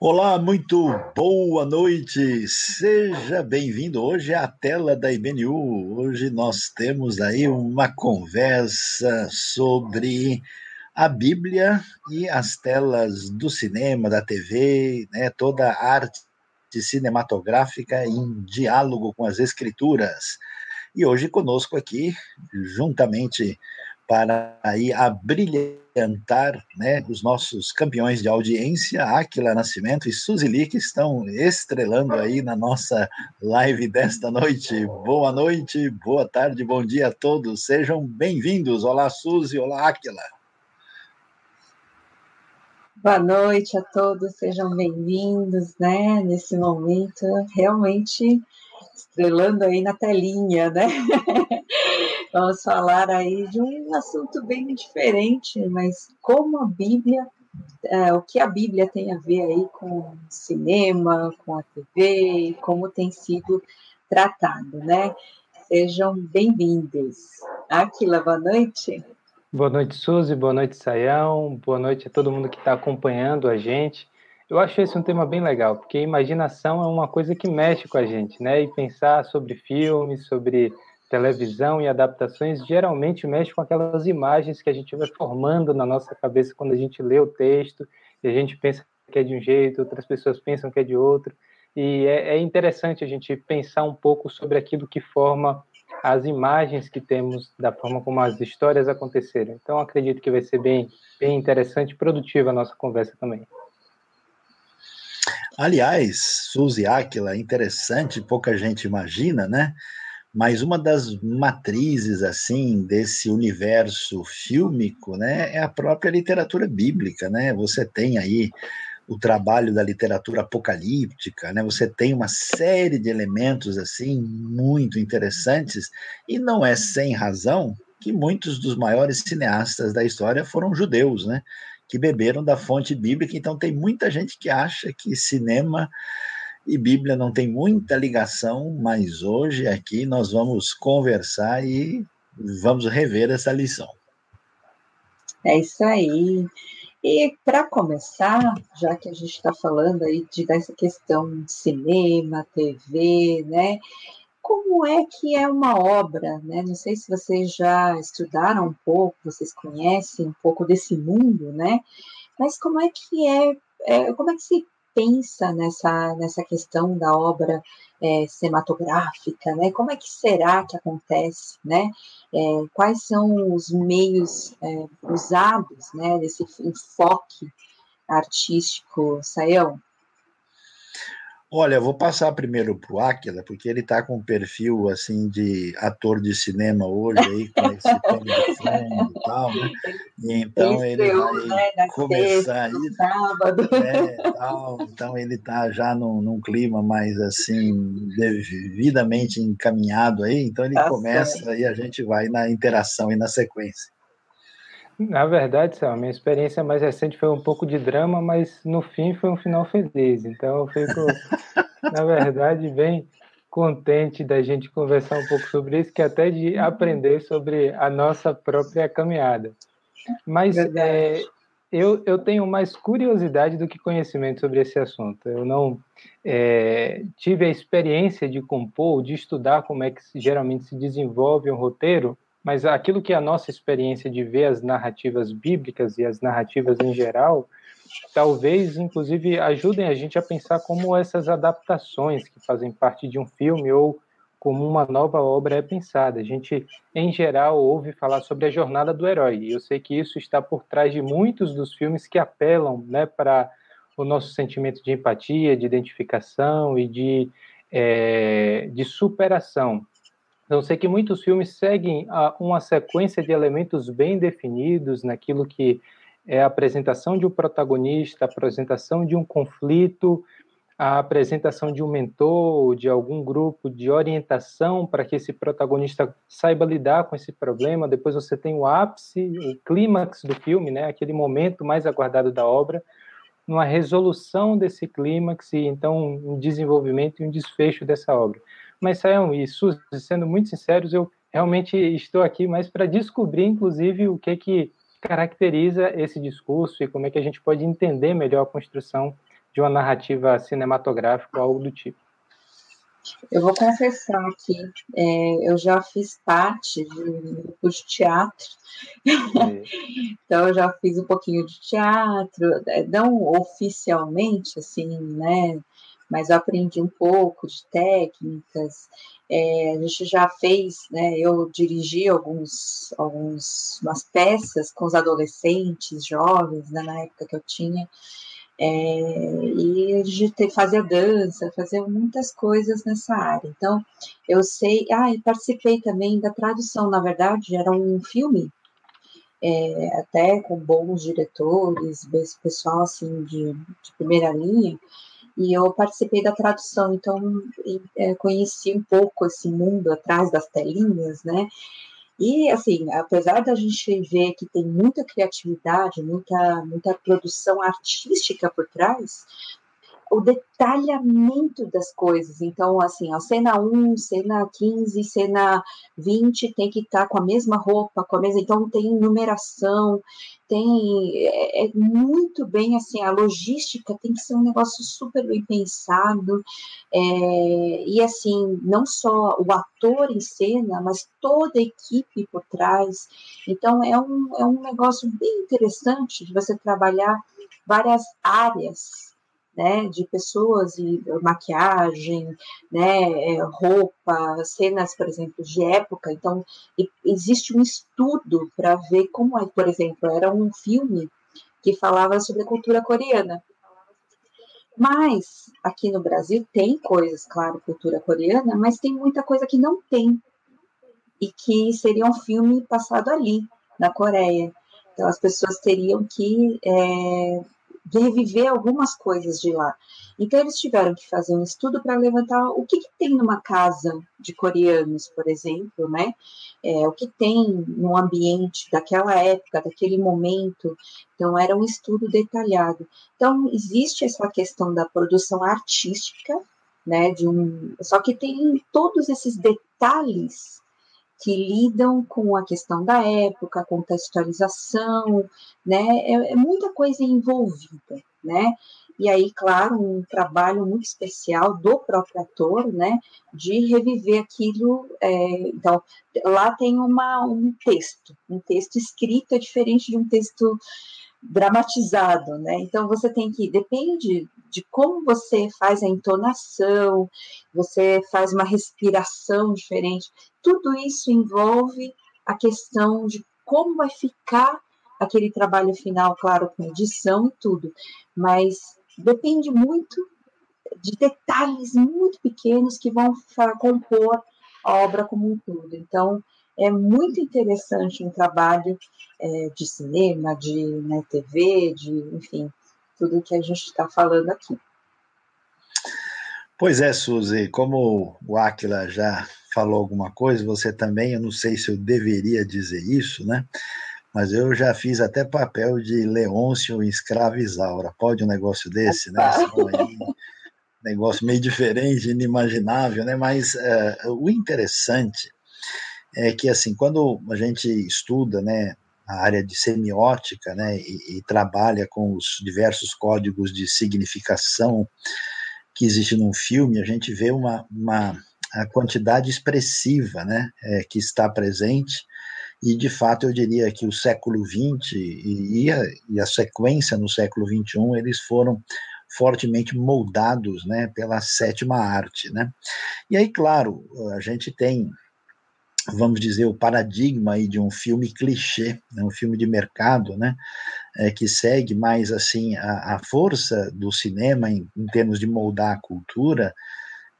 Olá, muito boa noite. Seja bem-vindo. Hoje é a tela da IBNU. Hoje nós temos aí uma conversa sobre a Bíblia e as telas do cinema, da TV, né, toda a arte cinematográfica em diálogo com as escrituras. E hoje conosco aqui, juntamente para aí abrilhantar né, os nossos campeões de audiência, Aquila Nascimento e Suzili, que estão estrelando aí na nossa live desta noite. Boa noite, boa tarde, bom dia a todos, sejam bem-vindos. Olá, Suzy, olá, Aquila. Boa noite a todos, sejam bem-vindos, né, nesse momento, realmente estrelando aí na telinha, né? Vamos falar aí de um assunto bem diferente, mas como a Bíblia, é, o que a Bíblia tem a ver aí com cinema, com a TV, como tem sido tratado, né? Sejam bem-vindos. Aquila, boa noite. Boa noite, Suzy, boa noite, Sayão, boa noite a todo mundo que está acompanhando a gente. Eu acho esse um tema bem legal, porque imaginação é uma coisa que mexe com a gente, né? E pensar sobre filmes, sobre televisão e adaptações geralmente mexe com aquelas imagens que a gente vai formando na nossa cabeça quando a gente lê o texto e a gente pensa que é de um jeito, outras pessoas pensam que é de outro. E é, é interessante a gente pensar um pouco sobre aquilo que forma as imagens que temos da forma como as histórias aconteceram. Então, acredito que vai ser bem, bem interessante e produtiva a nossa conversa também. Aliás, Suzy Aquila, interessante, pouca gente imagina, né? mas uma das matrizes assim desse universo fílmico, né, é a própria literatura bíblica, né? Você tem aí o trabalho da literatura apocalíptica, né? Você tem uma série de elementos assim muito interessantes e não é sem razão que muitos dos maiores cineastas da história foram judeus, né? Que beberam da fonte bíblica. Então tem muita gente que acha que cinema e Bíblia não tem muita ligação, mas hoje aqui nós vamos conversar e vamos rever essa lição. É isso aí. E para começar, já que a gente está falando aí de, dessa questão de cinema, TV, né? Como é que é uma obra, né? Não sei se vocês já estudaram um pouco, vocês conhecem um pouco desse mundo, né? Mas como é que é, é como é que se pensa nessa, nessa questão da obra é, cinematográfica, né? Como é que será que acontece, né? É, quais são os meios é, usados, né? Desse enfoque artístico, Saião? Olha, eu vou passar primeiro para o Aquila, porque ele está com um perfil assim de ator de cinema hoje, aí, com esse pano de fundo e tal, né? E então ele, ele vai né, começar isso. Sábado. Né, tal, então ele está já num, num, clima mais assim, devidamente encaminhado aí, então ele tá começa e a gente vai na interação e na sequência. Na verdade, a minha experiência mais recente foi um pouco de drama, mas no fim foi um final feliz. Então eu fico, na verdade, bem contente da gente conversar um pouco sobre isso, que até de aprender sobre a nossa própria caminhada. Mas é, eu, eu tenho mais curiosidade do que conhecimento sobre esse assunto. Eu não é, tive a experiência de compor, de estudar como é que geralmente se desenvolve um roteiro, mas aquilo que é a nossa experiência de ver as narrativas bíblicas e as narrativas em geral, talvez, inclusive, ajudem a gente a pensar como essas adaptações que fazem parte de um filme ou como uma nova obra é pensada. A gente, em geral, ouve falar sobre a jornada do herói. E eu sei que isso está por trás de muitos dos filmes que apelam né, para o nosso sentimento de empatia, de identificação e de, é, de superação. Então, sei que muitos filmes seguem a, uma sequência de elementos bem definidos naquilo que é a apresentação de um protagonista, a apresentação de um conflito, a apresentação de um mentor, de algum grupo de orientação para que esse protagonista saiba lidar com esse problema. Depois você tem o ápice, o clímax do filme, né, aquele momento mais aguardado da obra, uma resolução desse clímax e então um desenvolvimento e um desfecho dessa obra. Mas, Sayão e Suzy, sendo muito sinceros, eu realmente estou aqui mais para descobrir, inclusive, o que que caracteriza esse discurso e como é que a gente pode entender melhor a construção de uma narrativa cinematográfica ou algo do tipo. Eu vou confessar aqui, é, eu já fiz parte de grupo de teatro, então eu já fiz um pouquinho de teatro, é, não oficialmente, assim, né, mas eu aprendi um pouco de técnicas, é, a gente já fez, né, eu dirigi alguns, alguns, umas peças com os adolescentes, jovens, né, na época que eu tinha, é, e a gente fazia dança, fazia muitas coisas nessa área. Então, eu sei. Ah, e participei também da tradução, na verdade, era um filme, é, até com bons diretores, pessoal assim de, de, primeira linha, e eu participei da tradução, então é, conheci um pouco esse mundo atrás das telinhas, né? E, assim, apesar da gente ver que tem muita criatividade, muita, muita produção artística por trás, o detalhamento das coisas. Então, assim, a cena 1, cena 15, cena 20 tem que estar tá com a mesma roupa, com a mesma. Então, tem numeração, tem. É, é, muito bem, assim, a logística tem que ser um negócio super bem pensado. É, e, assim, não só o ator em cena, mas toda a equipe por trás. Então, é um, é um negócio bem interessante de você trabalhar várias áreas né, de pessoas e maquiagem, né, é, roupa, cenas, por exemplo, de época. Então, existe um estudo para ver como é, por exemplo, era um filme que falava sobre a cultura coreana. Mas aqui no Brasil tem coisas, claro, cultura coreana, mas tem muita coisa que não tem e que seria um filme passado ali, na Coreia. Então as pessoas teriam que é, reviver algumas coisas de lá. Então, eles tiveram que fazer um estudo para levantar o que, que, tem numa casa de coreanos, por exemplo, né? É, o que tem no ambiente daquela época, daquele momento. Então, era um estudo detalhado. Então, existe essa questão da produção artística, né? De um, só que tem todos esses detalhes que lidam com a questão da época, contextualização, né? É, é, muita coisa envolvida, né? E aí, claro, um trabalho muito especial do próprio ator, né? De reviver aquilo. É, então, lá tem uma, um texto, um texto escrito é diferente de um texto dramatizado, né? Então você tem que depende de como você faz a entonação, você faz uma respiração diferente. Tudo isso envolve a questão de como vai ficar aquele trabalho final, claro, com edição e tudo, mas depende muito de detalhes muito pequenos que vão compor a obra como um todo. Então, é muito interessante um trabalho é, de cinema, de né, TV, de, enfim, tudo que a gente está falando aqui. Pois é, Suzy, como o Aquila já falou alguma coisa, você também, eu não sei se eu deveria dizer isso, né? Mas eu já fiz até papel de Leôncio em Escrava Isaura. Pode um negócio desse, né? Negócio meio diferente, inimaginável, né? Mas uh, o interessante é que, assim, quando a gente estuda, né, a área de semiótica, né, e, e trabalha com os diversos códigos de significação que existe num filme, a gente vê uma, uma a quantidade expressiva, né, é, que está presente e de fato eu diria que o século XX e a, e a sequência no século XXI eles foram fortemente moldados, né, pela sétima arte, né. E aí, claro, a gente tem vamos dizer, o paradigma aí de um filme clichê, né, um filme de mercado, né, é, que segue mais assim a, a força do cinema em, em, termos de moldar a cultura,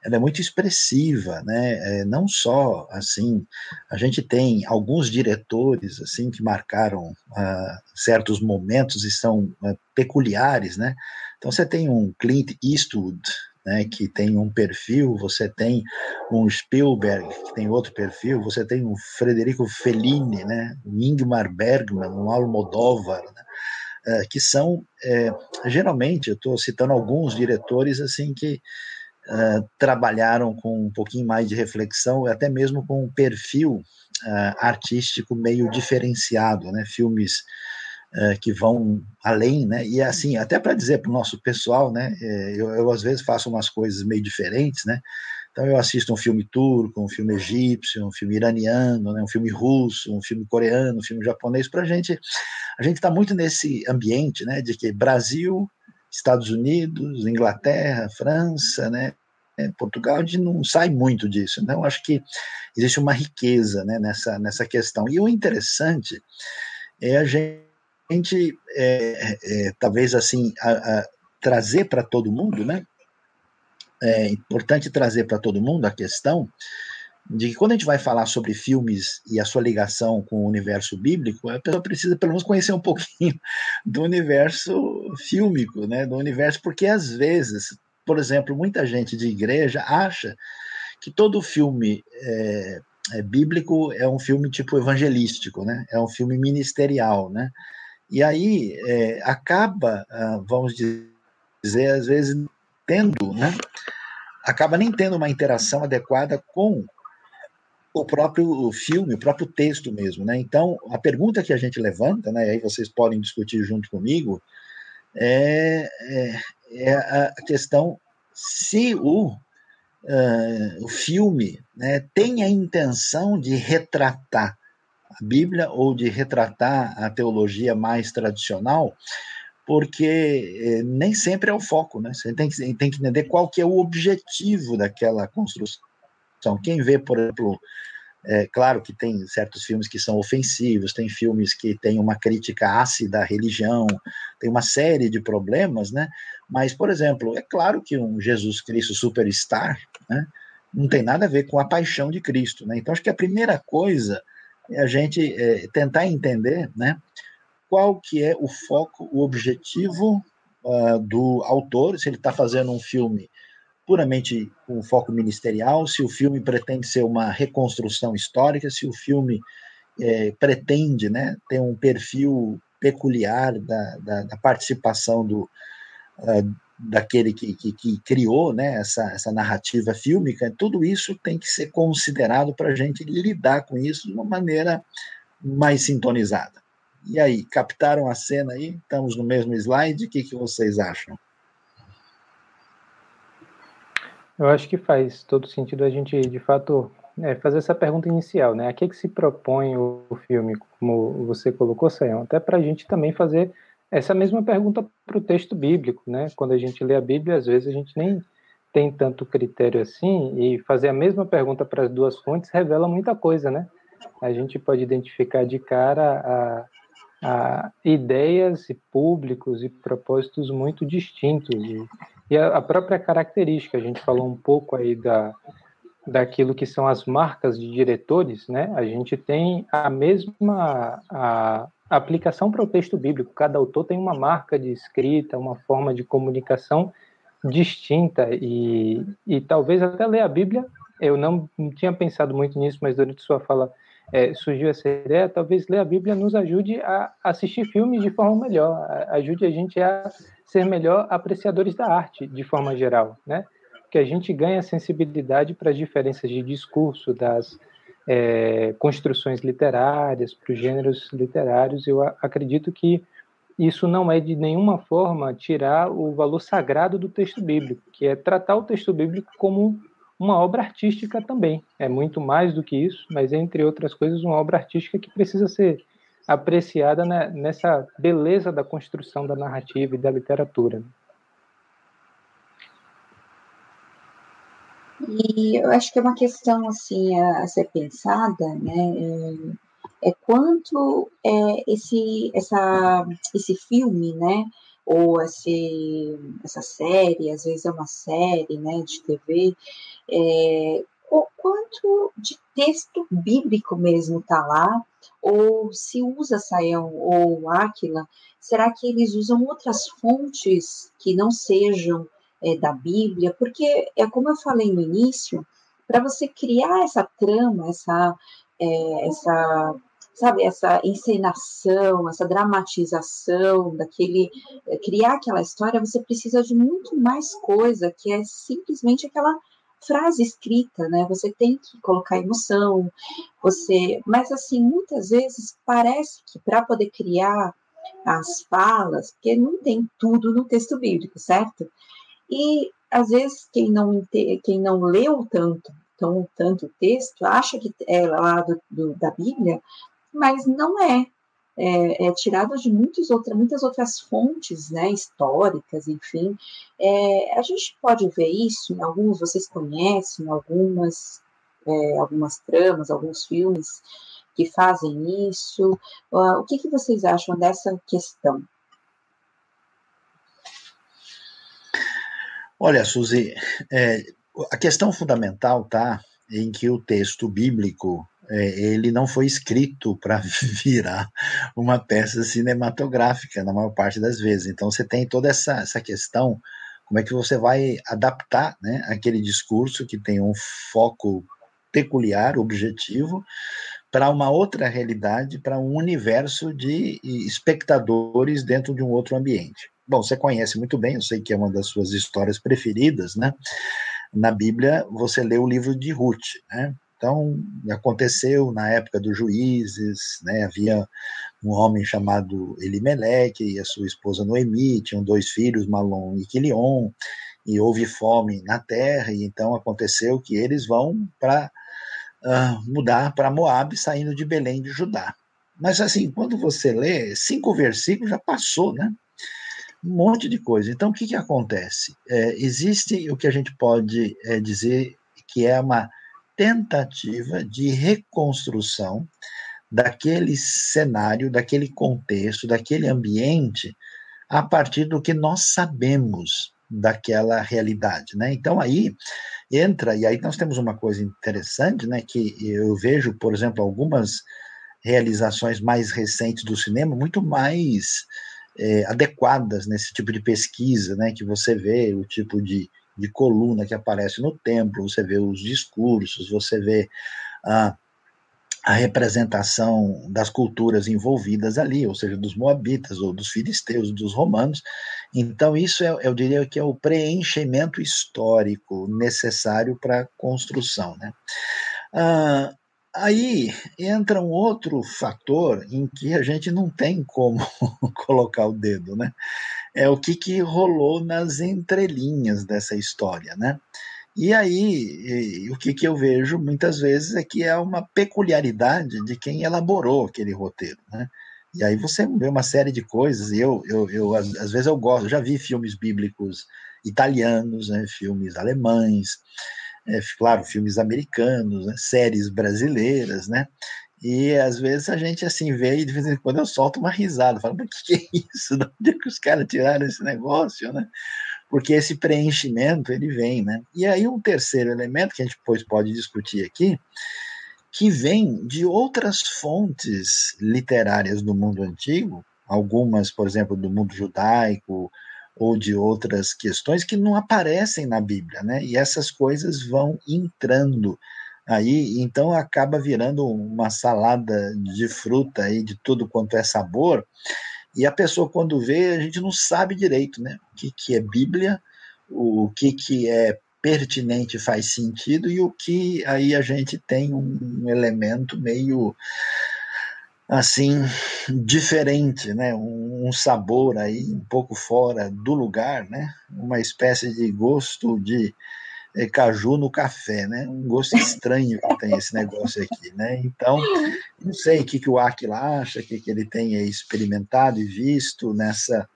ela é muito expressiva, né, é, não só assim, a gente tem alguns diretores assim que marcaram uh, certos momentos e são uh, peculiares, né, então você tem um Clint Eastwood, né, que tem um perfil, você tem um Spielberg, que tem outro perfil, você tem um Frederico Fellini, né, um Ingmar Bergman, um Almodóvar, né, é, que são, é, geralmente, eu estou citando alguns diretores assim que uh, trabalharam com um pouquinho mais de reflexão, até mesmo com um perfil artístico meio diferenciado, né? Filmes uh, que vão além, né? E assim, até para dizer para o nosso pessoal, né? Eh, eu, eu, às vezes faço umas coisas meio diferentes, né? Então eu assisto um filme turco, um filme egípcio, um filme iraniano, né? um filme russo, um filme coreano, um filme japonês. Para a gente, a gente está muito nesse ambiente, né? De que Brasil Estados Unidos, Inglaterra, França, né, é, Portugal, a gente não sai muito disso. Então, acho que existe uma riqueza né, nessa, nessa questão. E o interessante é a gente, é, é, talvez assim, a, a trazer para todo mundo, né? É importante trazer para todo mundo a questão de que quando a gente vai falar sobre filmes e a sua ligação com o universo bíblico, a pessoa precisa pelo menos conhecer um pouquinho do universo fílmico, né, do universo, porque às vezes, por exemplo, muita gente de igreja acha que todo filme é, é bíblico é um filme tipo evangelístico, né, é um filme ministerial, né, e aí é, acaba, ah, vamos dizer, às vezes tendo, né, acaba nem tendo uma interação adequada com o próprio filme, o próprio texto mesmo, né? Então, a pergunta que a gente levanta, né, e aí vocês podem discutir junto comigo, é, é, é a questão se o, uh, o filme né, tem a intenção de retratar Bíblia ou de retratar a teologia mais tradicional, porque eh, nem sempre é o foco, né? Você tem que, tem que entender qual que é o objetivo daquela construção quem vê, por exemplo, é claro que tem certos filmes que são ofensivos, tem filmes que têm uma crítica ácida à religião, tem uma série de problemas, né? Mas, por exemplo, é claro que um Jesus Cristo superstar, né? Não tem nada a ver com a paixão de Cristo, né? Então, acho que a primeira coisa a gente é, tentar entender, né? Qual que é o foco, o objetivo uh, do autor, se ele está fazendo um filme puramente com foco ministerial, se o filme pretende ser uma reconstrução histórica, se o filme é, pretende né, ter um perfil peculiar da, da, da participação do, uh, daquele que, que, que, criou né, essa, essa narrativa fílmica, tudo isso tem que ser considerado para a gente lidar com isso de uma maneira mais sintonizada. E aí, captaram a cena aí? Estamos no mesmo slide? O que, que vocês acham? Eu acho que faz todo sentido a gente, de fato, é, fazer essa pergunta inicial, né? A que, que se propõe o, filme, como você colocou, Sayão? Até para a gente também fazer essa mesma pergunta para o texto bíblico, né? Quando a gente lê a Bíblia, às vezes a gente nem tem tanto critério assim, e fazer a mesma pergunta para as duas fontes revela muita coisa, né? A gente pode identificar de cara a, a ideias e públicos e propósitos muito distintos. E, e a, a própria característica, a gente falou um pouco aí da, daquilo que são as marcas de diretores, né? A gente tem a mesma a, aplicação para o texto bíblico. Cada autor tem uma marca de escrita, uma forma de comunicação distinta e, e talvez até ler a Bíblia. Eu não, não tinha pensado muito nisso, mas durante sua fala é, surgiu essa ideia. Talvez ler a Bíblia nos ajude a assistir filmes de forma melhor, ajude a gente a ser melhor apreciadores da arte, de forma geral, né? Que a gente ganha sensibilidade para as diferenças de discurso, das é, construções literárias, para os gêneros literários. Eu acredito que isso não é de nenhuma forma tirar o valor sagrado do texto bíblico, que é tratar o texto bíblico como uma obra artística também. É muito mais do que isso, mas entre outras coisas, uma obra artística que precisa ser apreciada né, nessa beleza da construção da narrativa e da literatura. E eu acho que é uma questão assim a, a ser pensada, né? É, é quanto é, esse essa esse filme, né? Ou esse, essa série, às vezes é uma série, né? De TV, é, o quanto de texto bíblico mesmo está lá, ou se usa Saião ou Áquila, será que eles usam outras fontes que não sejam é, da Bíblia? Porque, é como eu falei no início, para você criar essa trama, essa, é, essa sabe, essa encenação, essa dramatização daquele criar aquela história, você precisa de muito mais coisa que é simplesmente aquela frase escrita, né? Você tem que colocar emoção, você, mas assim, muitas vezes parece que para poder criar as falas, porque não tem tudo no texto bíblico, certo? E às vezes quem não quem não leu tanto, tão, tanto o texto acha que é lá do, do, da Bíblia, mas não é. É, é, tirado de muitas outras, muitas outras fontes né, históricas, enfim. É, a gente pode ver isso em alguns, vocês conhecem algumas, é, algumas tramas, alguns filmes que fazem isso. Uh, o que, que vocês acham dessa questão? Olha, Suzy, é, a questão fundamental tá em que o texto bíblico é, ele não foi escrito para virar uma peça cinematográfica na maior parte das vezes. Então você tem toda essa, essa questão, como é que você vai adaptar né, aquele discurso que tem um foco peculiar, objetivo, para uma outra realidade, para um universo de espectadores dentro de um outro ambiente. Bom, você conhece muito bem, eu sei que é uma das suas histórias preferidas, né? Na Bíblia, você lê o livro de Ruth, né? Então, aconteceu na época dos juízes, né? Havia um homem chamado Elimeleque e a sua esposa Noemi, tinham dois filhos, Malom e Quilion, e houve fome na terra, e então aconteceu que eles vão para uh, mudar para Moab, saindo de Belém de Judá. Mas assim, quando você lê, cinco versículos já passou, né? Um monte de coisa. Então, o que, que acontece? É, existe o que a gente pode é, dizer que é uma tentativa de reconstrução daquele cenário, daquele contexto, daquele ambiente, a partir do que nós sabemos daquela realidade, né? Então aí entra e aí nós temos uma coisa interessante, né? Que eu vejo, por exemplo, algumas realizações mais recentes do cinema muito mais é, adequadas nesse tipo de pesquisa, né? Que você vê o tipo de, de coluna que aparece no templo, você vê os discursos, você vê a a representação das culturas envolvidas ali, ou seja, dos moabitas, ou dos filisteus, dos romanos. Então, isso é, eu diria que é o preenchimento histórico necessário para a construção. Né? Ah, aí entra um outro fator em que a gente não tem como colocar o dedo, né? É o que, que rolou nas entrelinhas dessa história, né? E aí, o que, que eu vejo muitas vezes é que é uma peculiaridade de quem elaborou aquele roteiro, né? E aí você vê uma série de coisas, eu, eu, eu às, às vezes eu gosto, já vi filmes bíblicos italianos, né, filmes alemães, é, claro, filmes americanos, né, séries brasileiras, né? E às vezes a gente assim vê e de vez em quando eu solto uma risada, falo, mas que, que é isso? De onde é que os caras tiraram esse negócio, né? porque esse preenchimento ele vem, né? E aí um terceiro elemento que a gente depois pode discutir aqui, que vem de outras fontes literárias do mundo antigo, algumas, por exemplo, do mundo judaico ou de outras questões que não aparecem na Bíblia, né? E essas coisas vão entrando aí, então acaba virando uma salada de fruta aí de tudo quanto é sabor e a pessoa, quando vê, a gente não sabe direito né? o que, que é Bíblia, o que, que é pertinente faz sentido e o que aí a gente tem um elemento meio assim diferente, né? Um, um, sabor aí um pouco fora do lugar, né? Uma espécie de gosto de é, caju no café, né? Um gosto estranho que tem esse negócio aqui, né? Então, não sei o que, que o Aquila acha, o que, que ele tem experimentado e visto nessa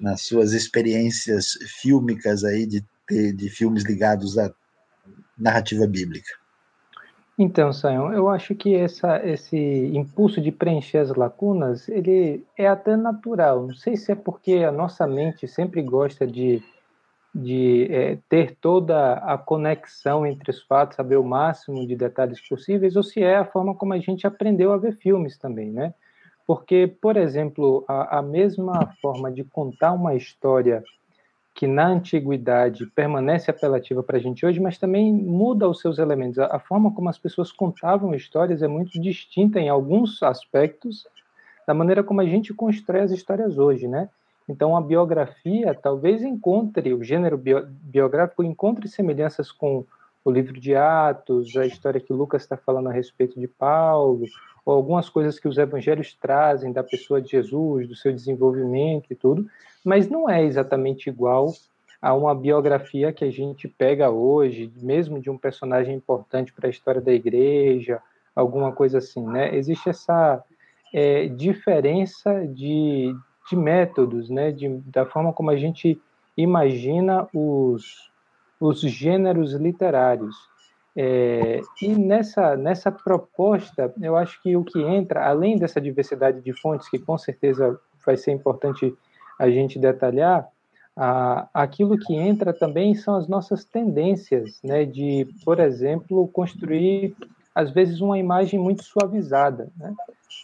nas suas experiências fílmicas aí de, de, de filmes ligados à narrativa bíblica. Então, Sayão, eu acho que essa, esse impulso de preencher as lacunas, ele é até natural. Não sei se é porque a nossa mente sempre gosta de de é, ter toda a conexão entre os fatos, saber o máximo de detalhes possíveis, ou se é a forma como a gente aprendeu a ver filmes também, né? Porque, por exemplo, a, a mesma forma de contar uma história que na antiguidade permanece apelativa para a gente hoje, mas também muda os seus elementos. A, forma como as pessoas contavam histórias é muito distinta em alguns aspectos da maneira como a gente constrói as histórias hoje, né? Então a biografia talvez encontre o gênero bio, biográfico encontre semelhanças com o livro de Atos, a história que Lucas está falando a respeito de Paulo, ou algumas coisas que os evangelhos trazem da pessoa de Jesus, do seu desenvolvimento e tudo, mas não é exatamente igual a uma biografia que a gente pega hoje, mesmo de um personagem importante para a história da igreja, alguma coisa assim, né? Existe essa é, diferença de, de métodos, né? De, da forma como a gente imagina os, os gêneros literários. É, e nessa, nessa proposta, eu acho que o que entra, além dessa diversidade de fontes, que com certeza vai ser importante a gente detalhar, a, aquilo que entra também são as nossas tendências, né, de, por exemplo, construir, às vezes, uma imagem muito suavizada né,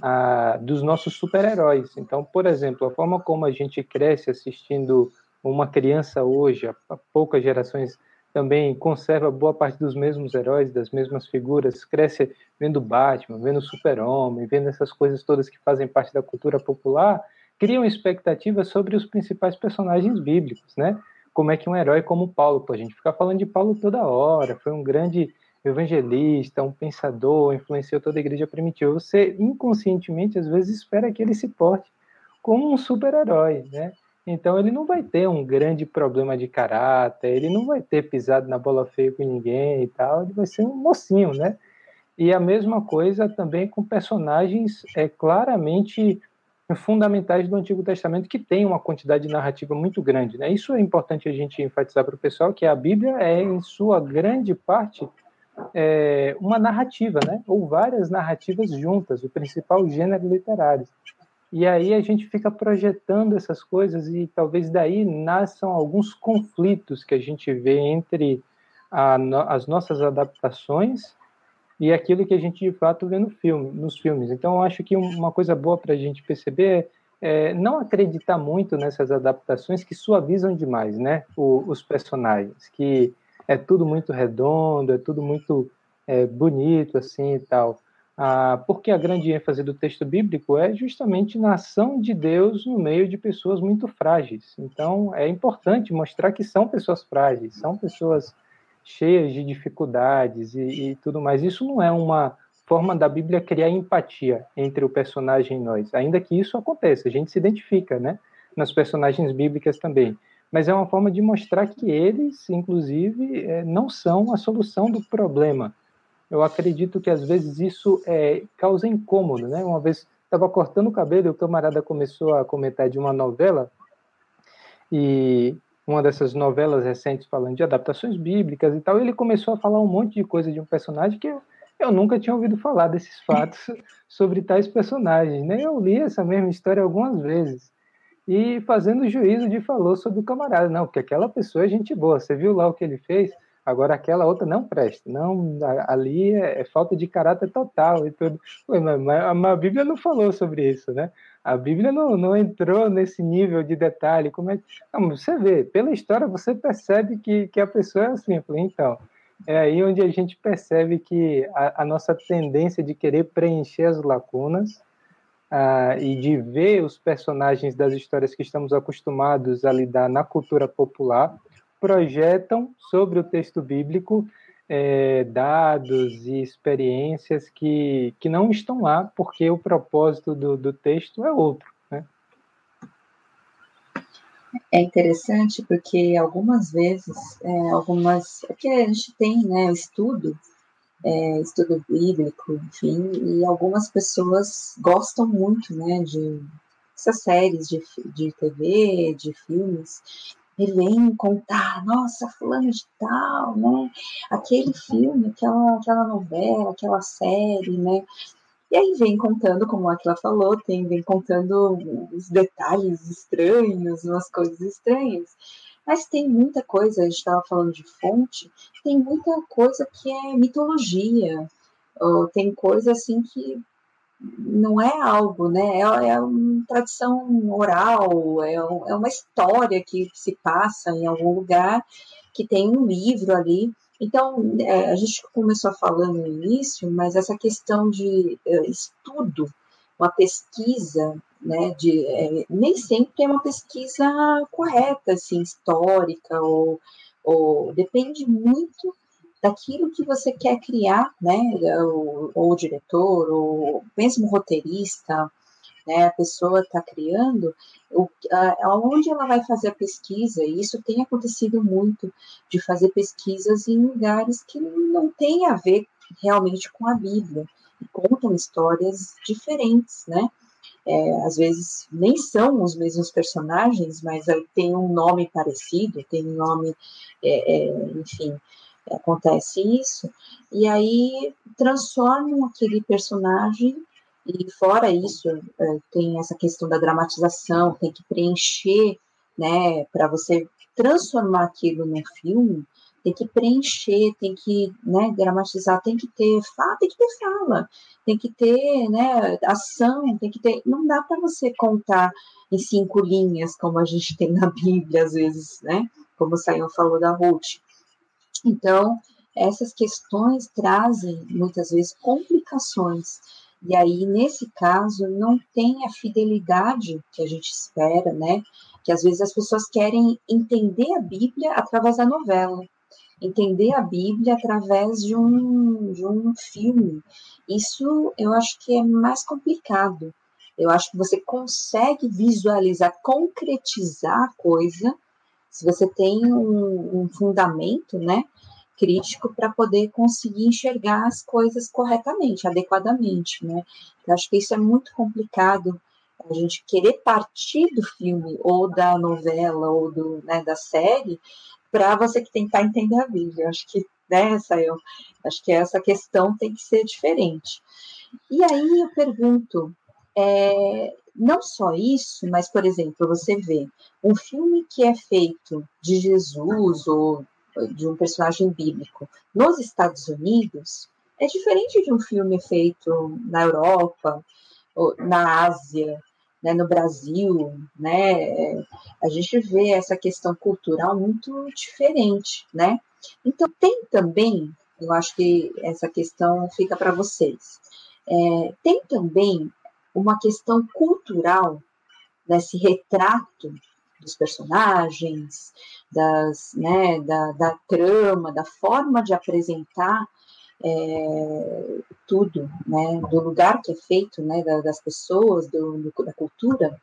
a, dos nossos super-heróis. Então, por exemplo, a forma como a gente cresce assistindo uma criança hoje, há poucas gerações também conserva boa parte dos mesmos heróis, das mesmas figuras, cresce vendo Batman, vendo Super-Homem, vendo essas coisas todas que fazem parte da cultura popular, criam expectativas sobre os principais personagens bíblicos, né? Como é que um herói como Paulo, pô, a gente fica falando de Paulo toda hora, foi um grande evangelista, um pensador, influenciou toda a igreja primitiva. Você inconscientemente às vezes espera que ele se porte como um super-herói, né? Então ele não vai ter um grande problema de caráter, ele não vai ter pisado na bola feia com ninguém e tal, ele vai ser um mocinho, né? E a mesma coisa também com personagens é, claramente fundamentais do Antigo Testamento que tem uma quantidade de narrativa muito grande, né? Isso é importante a gente enfatizar para o pessoal que a Bíblia é em sua grande parte é, uma narrativa, né? Ou várias narrativas juntas, o principal gênero literário. E aí a gente fica projetando essas coisas e talvez daí nasçam alguns conflitos que a gente vê entre a, as nossas adaptações e aquilo que a gente de fato vê no filme, nos filmes. Então eu acho que uma coisa boa para a gente perceber é, é, não acreditar muito nessas adaptações que suavizam demais, né, o, os personagens, que é tudo muito redondo, é tudo muito é, bonito assim e tal. Ah, porque a grande ênfase do texto bíblico é justamente na ação de Deus no meio de pessoas muito frágeis. Então, é importante mostrar que são pessoas frágeis, são pessoas cheias de dificuldades e, e tudo mais. Isso não é uma forma da Bíblia criar empatia entre o personagem e nós, ainda que isso aconteça, a gente se identifica, né, nas personagens bíblicas também. Mas é uma forma de mostrar que eles, inclusive, é, não são a solução do problema eu acredito que às vezes isso é, causa incômodo, né? Uma vez estava cortando o cabelo e o camarada começou a comentar de uma novela e uma dessas novelas recentes falando de adaptações bíblicas e tal, ele começou a falar um monte de coisa de um personagem que eu, eu nunca tinha ouvido falar desses fatos sobre tais personagens, né? Eu li essa mesma história algumas vezes e fazendo juízo de falou sobre o camarada, não, porque aquela pessoa é gente boa, você viu lá o que ele fez? Agora aquela outra não presta, não ali é, é falta de caráter total e tudo. Mas, mas, a Bíblia não falou sobre isso, né? A Bíblia não, não entrou nesse nível de detalhe. Como é não, você vê, pela história você percebe que, que a pessoa é simples. Então, é aí onde a gente percebe que a, a nossa tendência de querer preencher as lacunas ah, e de ver os personagens das histórias que estamos acostumados a lidar na cultura popular projetam sobre o texto bíblico é, dados e experiências que, que não estão lá, porque o propósito do, do texto é outro. Né? É interessante porque algumas vezes, é, algumas. Porque a gente tem né, estudo, é, estudo bíblico, enfim, e algumas pessoas gostam muito né, de essas séries de, de TV, de filmes, ele vem contar, nossa, fulano de tal, né? Aquele filme, aquela, aquela novela, aquela série, né? E aí vem contando, como a Aquila falou, tem, vem contando os detalhes estranhos, umas coisas estranhas. Mas tem muita coisa, a gente estava falando de fonte, tem muita coisa que é mitologia, tem coisa assim que não é algo, né? É, é uma tradição oral, é, é uma história que se passa em algum lugar, que tem um livro ali. Então, é, a gente começou falando no início, mas essa questão de é, estudo, uma pesquisa, né, de, é, nem sempre é uma pesquisa correta, assim, histórica, ou, ou depende muito daquilo que você quer criar, né, ou, o diretor, ou mesmo roteirista, né, a pessoa está criando, o, aonde ela vai fazer a pesquisa, e isso tem acontecido muito, de fazer pesquisas em lugares que não tem a ver realmente com a Bíblia, e contam histórias diferentes, né, é, às vezes nem são os mesmos personagens, mas tem um nome parecido, tem um nome, é, é, enfim, acontece isso, e aí transformam aquele personagem, e fora isso, é, tem essa questão da dramatização, tem que preencher, né, para você transformar aquilo num filme, tem que preencher, tem que né, dramatizar, tem que ter fala, tem que ter fala, tem que ter né, ação, tem que ter. Não dá para você contar em cinco linhas, como a gente tem na Bíblia, às vezes, né? Como o Sayão falou da Ruth. Então, essas questões trazem muitas vezes complicações. E aí, nesse caso, não tem a fidelidade que a gente espera, né? Que às vezes as pessoas querem entender a Bíblia através da novela, entender a Bíblia através de um, de um filme. Isso eu acho que é mais complicado. Eu acho que você consegue visualizar, concretizar a coisa se você tem um, um fundamento, né, crítico para poder conseguir enxergar as coisas corretamente, adequadamente, né? Eu acho que isso é muito complicado a gente querer partir do filme ou da novela ou do, né, da série para você que tentar entender a Bíblia. Eu acho que nessa né, eu acho que essa questão tem que ser diferente. E aí eu pergunto, é, não só isso, mas, por exemplo, você vê um filme que é feito de Jesus ou de um personagem bíblico nos Estados Unidos é diferente de um filme feito na Europa, na Ásia, né, no Brasil, né? A gente vê essa questão cultural muito diferente, né? Então tem também, eu acho que essa questão fica para vocês. É, tem também uma questão cultural nesse retrato dos personagens, das, né, da, da trama, da forma de apresentar é, tudo, né, do lugar que é feito, né, das pessoas, do, do, da cultura.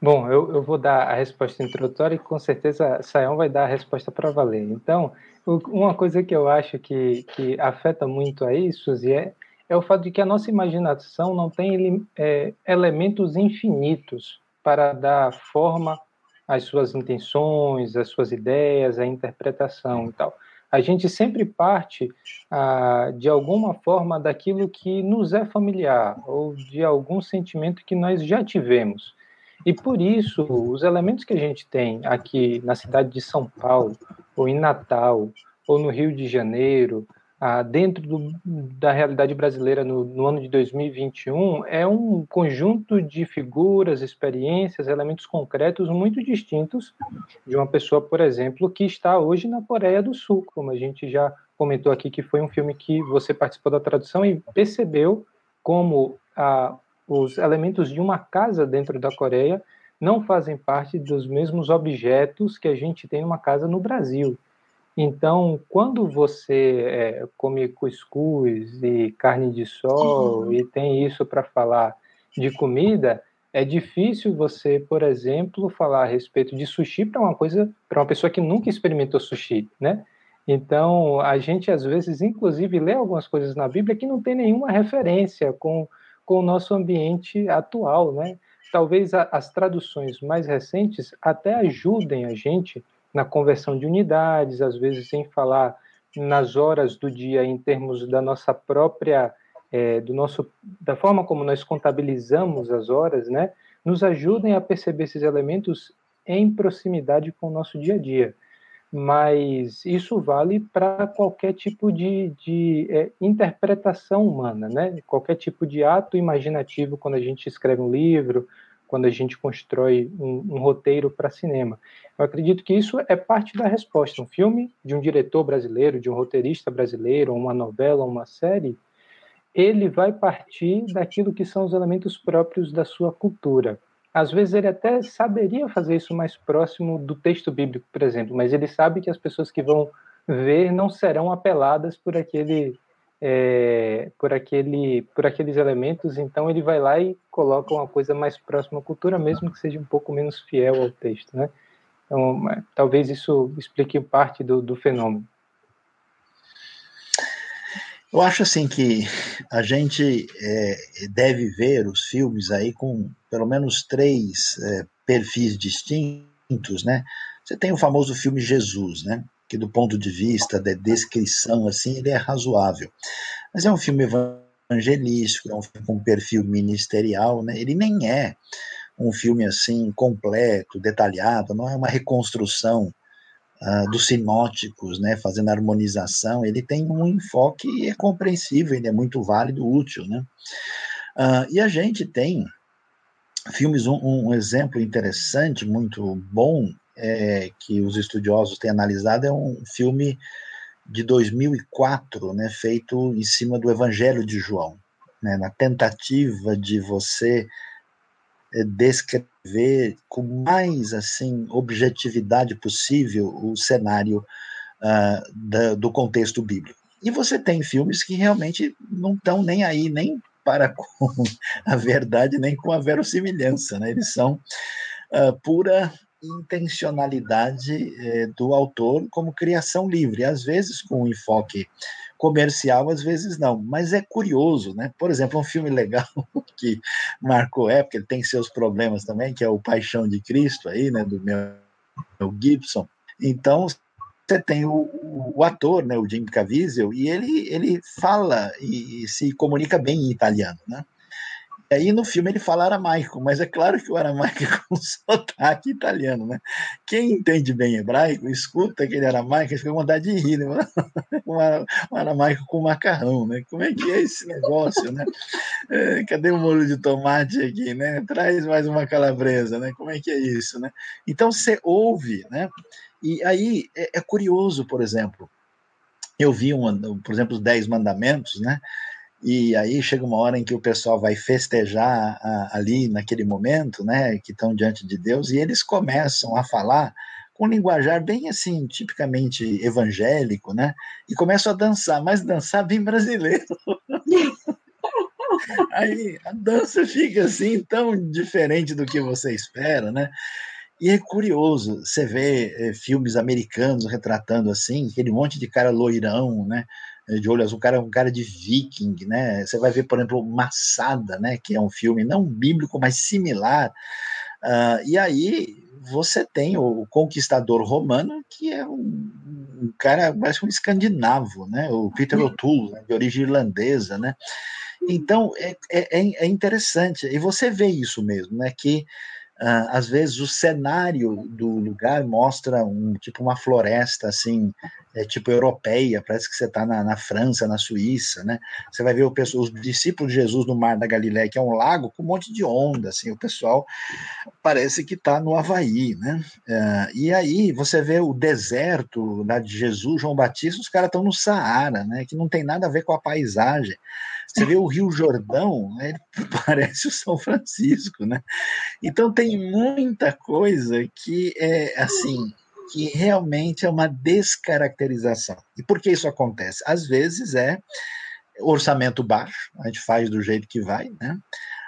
Bom, eu, eu vou dar a resposta introdutória e com certeza Sayão vai dar a resposta para valer. Então, uma coisa que eu acho que, que afeta muito aí, Suzy, é, é o fato de que a nossa imaginação não tem é, elementos infinitos para dar forma às suas intenções, às suas ideias, à interpretação e tal. A gente sempre parte, ah, de alguma forma, daquilo que nos é familiar ou de algum sentimento que nós já tivemos. E por isso, os elementos que a gente tem aqui na cidade de São Paulo, ou em Natal, ou no Rio de Janeiro, ah, dentro do, da realidade brasileira no, no, ano de 2021, é um conjunto de figuras, experiências, elementos concretos muito distintos de uma pessoa, por exemplo, que está hoje na Coreia do Sul, como a gente já comentou aqui, que foi um filme que você participou da tradução e percebeu como ah, os elementos de uma casa dentro da Coreia não fazem parte dos mesmos objetos que a gente tem numa casa no Brasil. Então, quando você é, come cuscuz e carne de sol e tem isso para falar de comida, é difícil você, por exemplo, falar a respeito de sushi para uma coisa, para uma pessoa que nunca experimentou sushi, né? Então, a gente às vezes, inclusive, lê algumas coisas na Bíblia que não tem nenhuma referência com com o nosso ambiente atual, né? Talvez a, as traduções mais recentes até ajudem a gente na conversão de unidades, às vezes sem falar nas horas do dia em termos da nossa própria é, do nosso da forma como nós contabilizamos as horas, né? Nos ajudem a perceber esses elementos em proximidade com o nosso dia a dia. Mas isso vale para qualquer tipo de, de é, interpretação humana, né? Qualquer tipo de ato imaginativo quando a gente escreve um livro, quando a gente constrói um, um roteiro para cinema. Eu acredito que isso é parte da resposta. Um filme de um diretor brasileiro, de um roteirista brasileiro, uma novela, uma série, ele vai partir daquilo que são os elementos próprios da sua cultura às vezes ele até saberia fazer isso mais próximo do texto bíblico, por exemplo, mas ele sabe que as pessoas que vão ver não serão apeladas por aquele é, por aquele por aqueles elementos, então ele vai lá e coloca uma coisa mais próxima à cultura, mesmo que seja um pouco menos fiel ao texto, né? Então, talvez isso explique parte do, do fenômeno. Eu acho assim que a gente é, deve ver os filmes aí com pelo menos três é, perfis distintos, né? Você tem o famoso filme Jesus, né? Que do ponto de vista da descrição, assim, ele é razoável. Mas é um filme evangelístico, é um filme com perfil ministerial, né? Ele nem é um filme assim completo, detalhado, não é uma reconstrução uh, dos sinóticos, né, fazendo harmonização, ele tem um enfoque e é compreensível, ele é muito válido, útil, né? Uh, e a gente tem filmes, um, um, exemplo interessante, muito bom, é, que os estudiosos têm analisado, é um filme de 2004, né, feito em cima do Evangelho de João, né, na tentativa de você descrever com mais assim objetividade possível o cenário uh, da, do contexto bíblico. E você tem filmes que realmente não estão nem aí, nem para com a verdade, nem com a verossimilhança, né? Eles são uh, pura intencionalidade eh, do autor como criação livre, às vezes com um enfoque comercial, às vezes não. Mas é curioso, né? Por exemplo, um filme legal que marcou época, ele tem seus problemas também, que é o Paixão de Cristo aí, né, do meu, meu Gibson. Então, você tem o, o, ator, né, o Jim Caviezel, e ele, ele fala e, e se comunica bem em italiano, né? Aí no filme ele fala aramaico, mas é claro que o aramaico é com sotaque italiano, né? Quem entende bem hebraico, escuta aquele aramaico fica com vontade de rir, né? um aramaico com macarrão, né? Como é que é esse negócio, né? É, cadê o molho de tomate aqui, né? Traz mais uma calabresa, né? Como é que é isso, né? Então você ouve, né? E aí é, é curioso, por exemplo, eu vi, um, por exemplo, os Dez Mandamentos, né? E aí chega uma hora em que o pessoal vai festejar a, ali naquele momento, né, que estão diante de Deus, e eles começam a falar com linguajar bem assim, tipicamente evangélico, né? E começam a dançar, mas dançar bem brasileiro. aí a dança fica assim tão diferente do que você espera, né? E é curioso, você vê é, filmes americanos retratando assim, aquele monte de cara loirão, né? Eh, de olho azul, um cara, um cara de viking, né? Você vai ver, por exemplo, Massada, né? Que é um filme não bíblico, mas similar. Uh, e aí você tem o conquistador romano, que é um, um cara, parece um escandinavo, né? O Peter O'Toole, né? de origem irlandesa, né? Então é, é, é interessante, e você vê isso mesmo, né? Que Uh, às vezes o cenário do lugar mostra um tipo uma floresta assim, é, tipo europeia, parece que você está na, na, França, na Suíça, né? Você vai ver o pessoal, os discípulos de Jesus no Mar da Galileia, que é um lago com um monte de onda, assim, o pessoal parece que está no Havaí, né? Uh, e aí você vê o deserto lá de Jesus, João Batista, os caras estão no Saara, né? Que não tem nada a ver com a paisagem. Você vê o Rio Jordão, né, ele parece o São Francisco, né? Então tem muita coisa que é assim, que realmente é uma descaracterização. E por que isso acontece? Às vezes é orçamento baixo, a gente faz do jeito que vai, né?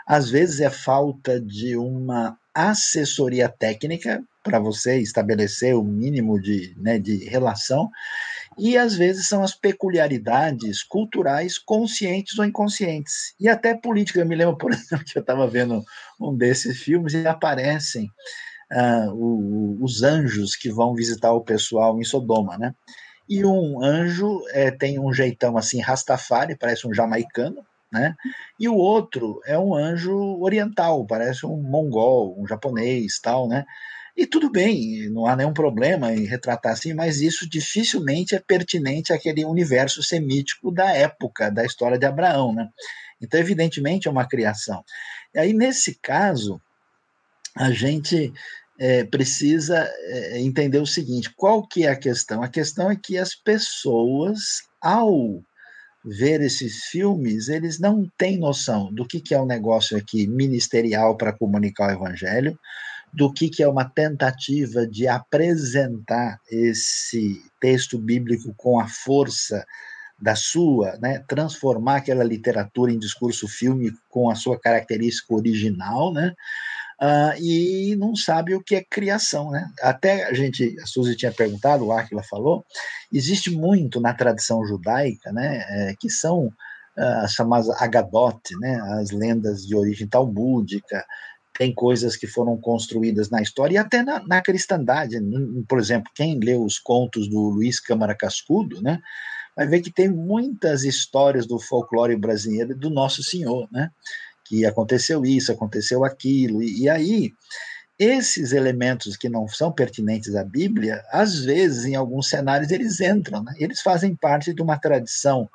Às vezes é falta de uma assessoria técnica para você estabelecer o mínimo de, né, de relação e às vezes são as peculiaridades culturais conscientes ou inconscientes. E até política. Eu me lembro, por exemplo, que eu estava vendo um desses filmes e aparecem uh, o, os anjos que vão visitar o pessoal em Sodoma, né? E um anjo é, tem um jeitão assim, Rastafari, parece um jamaicano, né? E o outro é um anjo oriental, parece um mongol, um japonês, tal, né? E tudo bem, não há nenhum problema em retratar assim, mas isso dificilmente é pertinente àquele universo semítico da época, da história de Abraão. Né? Então, evidentemente, é uma criação. E aí, nesse caso, a gente é, precisa é, entender o seguinte: qual que é a questão? A questão é que as pessoas, ao ver esses filmes, eles não têm noção do que, que é um negócio aqui ministerial para comunicar o evangelho, do que, que é uma tentativa de apresentar esse texto bíblico com a força da sua, né, transformar aquela literatura em discurso fílmico com a sua característica original, né, uh, e não sabe o que é criação, né. Até a gente, a Suzy tinha perguntado, o Aquila falou, existe muito na tradição judaica, né, é, que são uh, as chamadas Agadot, né, as lendas de origem talmúdica, tem coisas que foram construídas na história e até na, na cristandade. Por exemplo, quem leu os contos do Luiz Câmara Cascudo, né, vai ver que tem muitas histórias do folclore brasileiro do Nosso Senhor, né, que aconteceu isso, aconteceu aquilo, e, e aí esses elementos que não são pertinentes à Bíblia, às vezes, em alguns cenários, eles entram, né? eles fazem parte de uma tradição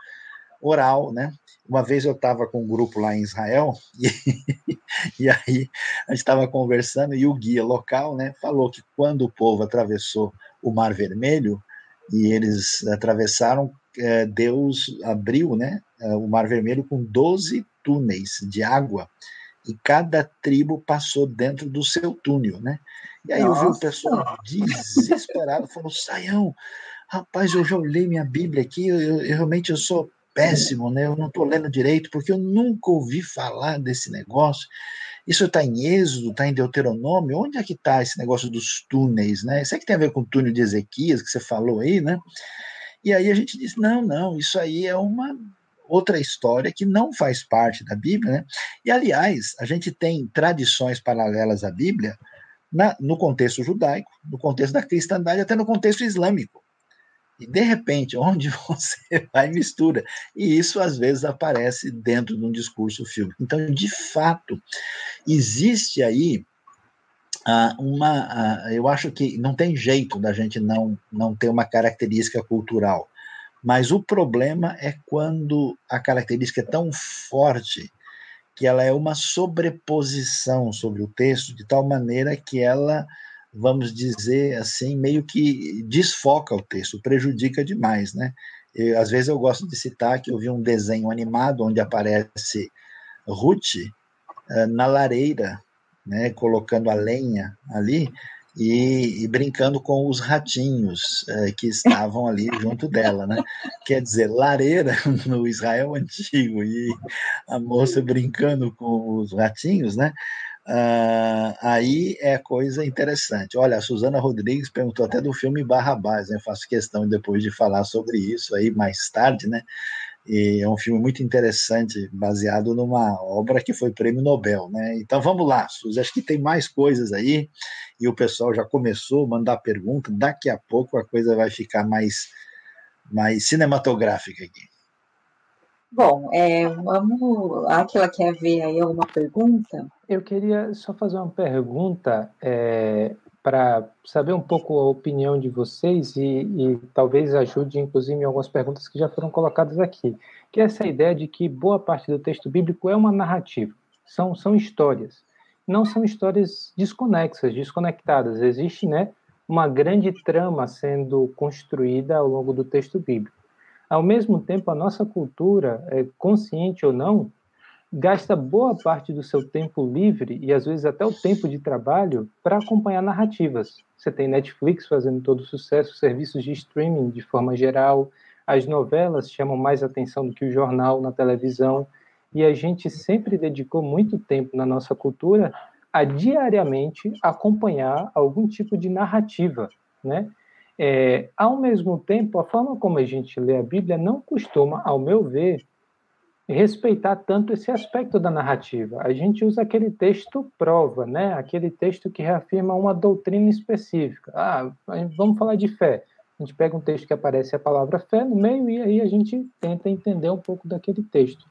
oral, né? Uma vez eu estava com um grupo lá em Israel e, e aí a gente estava conversando e o guia local, né, falou que quando o povo atravessou o Mar Vermelho e eles atravessaram, é, Deus abriu, né, é, o Mar Vermelho com 12 túneis de água e cada tribo passou dentro do seu túnel, né? E aí Nossa. eu vi o pessoal desesperado, falou, Saião, rapaz, eu já olhei minha Bíblia aqui, eu, eu realmente eu sou péssimo, né? Eu não estou lendo direito, porque eu nunca ouvi falar desse negócio. Isso está em Êxodo, está em Deuteronômio. Onde é que está esse negócio dos túneis, né? Isso é que tem a ver com o túnel de Ezequias, que você falou aí, né? E aí a gente diz: não, não, isso aí é uma outra história que não faz parte da Bíblia, né? E, aliás, a gente tem tradições paralelas à Bíblia na, no contexto judaico, no contexto da cristandade, até no contexto islâmico. E de repente, onde você vai mistura. E isso às vezes aparece dentro de um discurso filme. Então, de fato, existe aí uh, uma. Uh, eu acho que não tem jeito da gente não, não ter uma característica cultural. Mas o problema é quando a característica é tão forte que ela é uma sobreposição sobre o texto, de tal maneira que ela vamos dizer assim, meio que desfoca o texto, prejudica demais, né? E, às vezes eu gosto de citar que eu vi um desenho animado onde aparece Ruth uh, na lareira, né, colocando a lenha ali e, e brincando com os ratinhos uh, que estavam ali junto dela, né? Quer dizer, lareira no Israel antigo e a moça brincando com os ratinhos, né? Uh, aí é coisa interessante. Olha, a Suzana Rodrigues perguntou até do filme Barrabás, né? Faço questão depois de falar sobre isso aí mais tarde, né? E é um filme muito interessante, baseado numa obra que foi prêmio Nobel, né? Então vamos lá, Suzy, acho que tem mais coisas aí, e o pessoal já começou a mandar pergunta, daqui a pouco a coisa vai ficar mais, mais cinematográfica aqui. Bom, é, vamos. Aquela quer ver aí alguma pergunta? Eu queria só fazer uma pergunta é, para saber um pouco a opinião de vocês e, e, talvez ajude, inclusive, em algumas perguntas que já foram colocadas aqui. Que é essa ideia de que boa parte do texto bíblico é uma narrativa, são, são histórias. Não são histórias desconexas, desconectadas. Existe né, uma grande trama sendo construída ao longo do texto bíblico. Ao mesmo tempo, a nossa cultura, é, consciente ou não, gasta boa parte do seu tempo livre e às vezes até o tempo de trabalho para acompanhar narrativas. Você tem Netflix fazendo todo sucesso, serviços de streaming de forma geral, as novelas chamam mais atenção do que o jornal na televisão, e a gente sempre dedicou muito tempo na nossa cultura a diariamente acompanhar algum tipo de narrativa, né? É, ao mesmo tempo, a forma como a gente lê a Bíblia não costuma, ao meu ver, respeitar tanto esse aspecto da narrativa. A gente usa aquele texto prova, né? Aquele texto que reafirma uma doutrina específica. Ah, vamos falar de fé. A gente pega um texto que aparece a palavra fé no meio e aí a gente tenta entender um pouco daquele texto.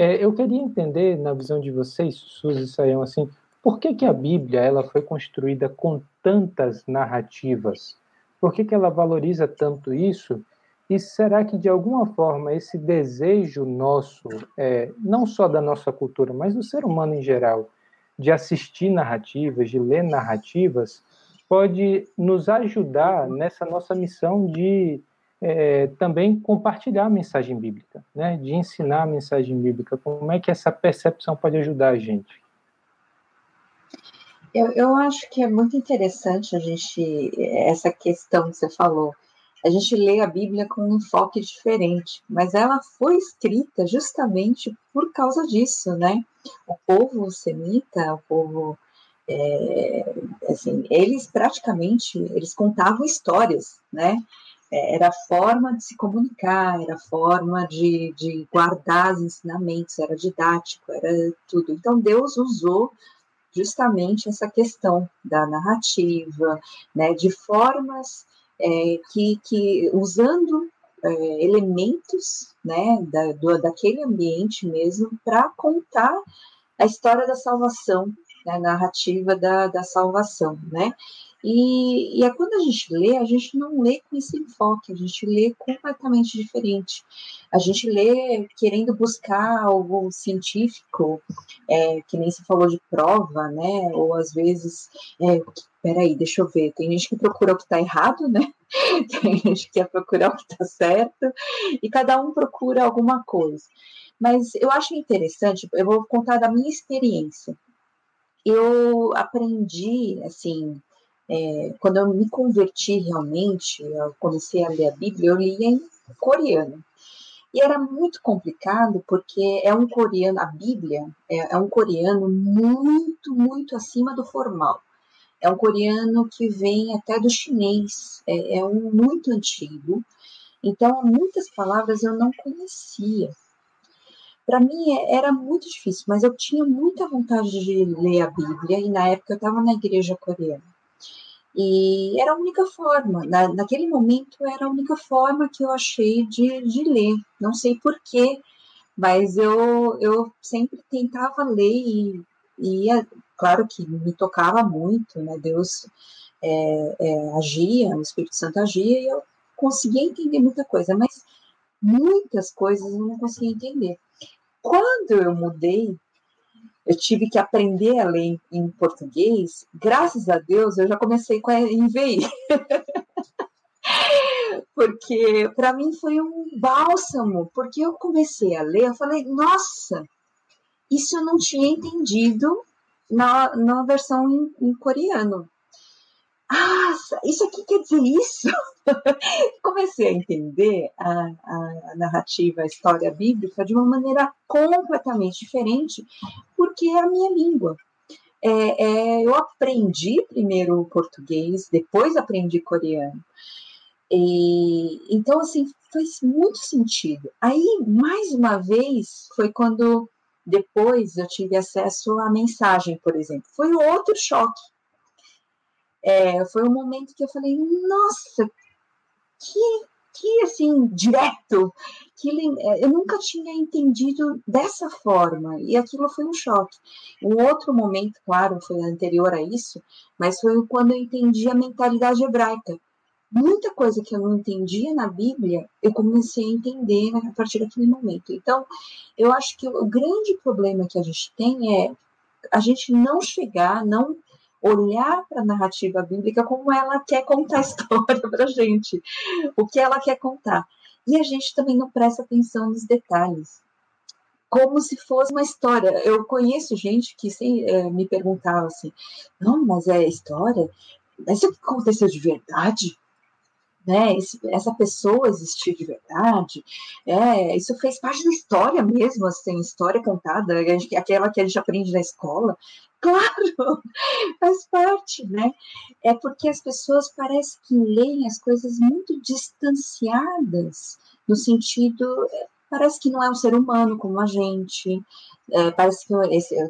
É, eu queria entender, na visão de vocês, Suzy e Saião, assim, Por que, que a Bíblia ela foi construída com tantas narrativas? Por que, que ela valoriza tanto isso? E será que, de alguma forma, esse desejo nosso, é, não só da nossa cultura, mas do ser humano em geral, de assistir narrativas, de ler narrativas, pode nos ajudar nessa nossa missão de é, também compartilhar a mensagem bíblica, né? de ensinar a mensagem bíblica. Como é que essa percepção pode ajudar a gente? Eu, eu acho que é muito interessante a gente, essa questão que você falou, a gente lê a Bíblia com um enfoque diferente, mas ela foi escrita justamente por causa disso, né? O povo semita, o povo, é, assim, eles praticamente, eles contavam histórias, né? É, era a forma de se comunicar, era a forma de, de guardar os ensinamentos, era didático, era tudo. Então Deus usou justamente essa questão da narrativa, né, de formas é, que, que, usando é, elementos né, da, do, daquele ambiente mesmo para contar a história da salvação, né, a narrativa da, da salvação, né? E, e é quando a gente lê, a gente não lê com esse enfoque, a gente lê completamente diferente. A gente lê querendo buscar algo científico, é, que nem se falou de prova, né? Ou às vezes, é, peraí, deixa eu ver, tem gente que procura o que está errado, né? Tem gente que quer procurar o que está certo, e cada um procura alguma coisa. Mas eu acho interessante, eu vou contar da minha experiência. Eu aprendi, assim, é, quando eu me converti realmente, eu comecei a ler a Bíblia, eu lia em coreano. E era muito complicado porque é um coreano, a Bíblia é, é um coreano muito, muito acima do formal. É um coreano que vem até do chinês, é, é um muito antigo. Então, muitas palavras eu não conhecia. Para mim é, era muito difícil, mas eu tinha muita vontade de ler a Bíblia e na época eu estava na igreja coreana. E era a única forma, na, naquele momento era a única forma que eu achei de, de ler. Não sei porquê, mas eu, eu sempre tentava ler e, e é, claro que me tocava muito, né? Deus é, é, agia, o Espírito Santo agia e eu conseguia entender muita coisa, mas muitas coisas eu não conseguia entender. Quando eu mudei eu tive que aprender a ler em, português, graças a Deus eu já comecei com a NVI. porque para mim foi um bálsamo, porque eu comecei a ler, eu falei, nossa, isso eu não tinha entendido na, na versão em, em coreano ah, isso aqui quer dizer isso? Comecei a entender a, a, narrativa, a história bíblica de uma maneira completamente diferente, porque é a minha língua. É, é, eu aprendi primeiro português, depois aprendi coreano. E, então, assim, faz muito sentido. Aí, mais uma vez, foi quando depois eu tive acesso à mensagem, por exemplo. Foi outro choque é, foi um momento que eu falei, nossa, que, que assim, direto, que é, eu nunca tinha entendido dessa forma, e aquilo foi um choque. Um outro momento, claro, foi anterior a isso, mas foi quando eu entendi a mentalidade hebraica. Muita coisa que eu não entendia na Bíblia, eu comecei a entender a partir daquele momento. Então, eu acho que o grande problema que a gente tem é a gente não chegar, não olhar para a narrativa bíblica como ela quer contar a história para a gente, o que ela quer contar. E a gente também não presta atenção nos detalhes, como se fosse uma história. Eu conheço gente que sem, é, me perguntava assim: não, mas é história? Mas isso aconteceu de verdade? né? Esse, essa pessoa existiu de verdade, é, isso fez parte da história mesmo, assim, história contada, aquela que a gente aprende na escola. Claro, faz parte, né? É porque as pessoas parecem que leem as coisas muito distanciadas, no sentido, parece que não é um ser humano como a gente, é, parece que,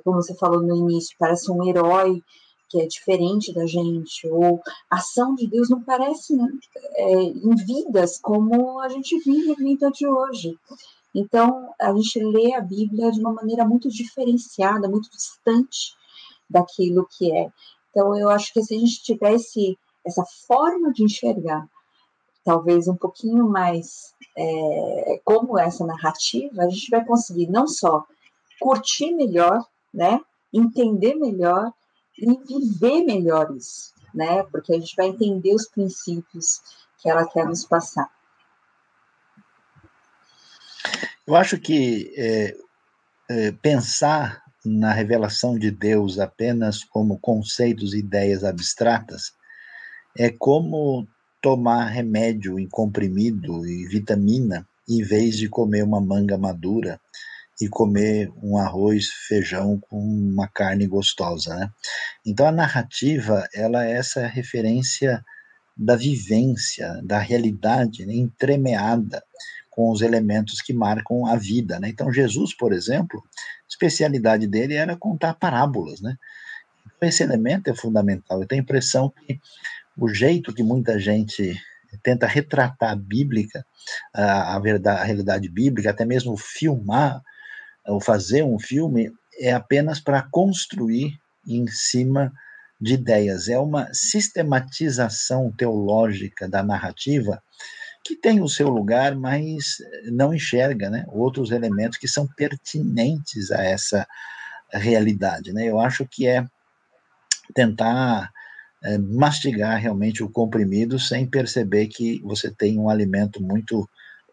como você falou no início, parece um herói que é diferente da gente, ou a ação de Deus não parece é, em vidas como a gente vive a vida de hoje. Então, a gente lê a Bíblia de uma maneira muito diferenciada, muito distante daquilo que é. Então, eu acho que se a gente tivesse essa forma de enxergar, talvez um pouquinho mais é, como essa narrativa, a gente vai conseguir não só curtir melhor, né, entender melhor e viver melhor isso, né, porque a gente vai entender os princípios que ela quer nos passar. Eu acho que é, é, pensar na revelação de Deus apenas como conceitos e ideias abstratas é como tomar remédio em comprimido e vitamina em vez de comer uma manga madura e comer um arroz, feijão com uma carne gostosa, né? Então a narrativa, ela é essa referência da vivência, da realidade né, entremeada com os elementos que marcam a vida, né? Então Jesus, por exemplo, especialidade dele era contar parábolas, né? Então, esse elemento é fundamental. Eu tenho a impressão que o jeito que muita gente tenta retratar a bíblica, a, verdade, a realidade bíblica, até mesmo filmar ou fazer um filme, é apenas para construir em cima de ideias. É uma sistematização teológica da narrativa que tem o seu lugar, mas não enxerga né, outros elementos que são pertinentes a essa realidade. Né? Eu acho que é tentar é, mastigar realmente o comprimido sem perceber que você tem um alimento muito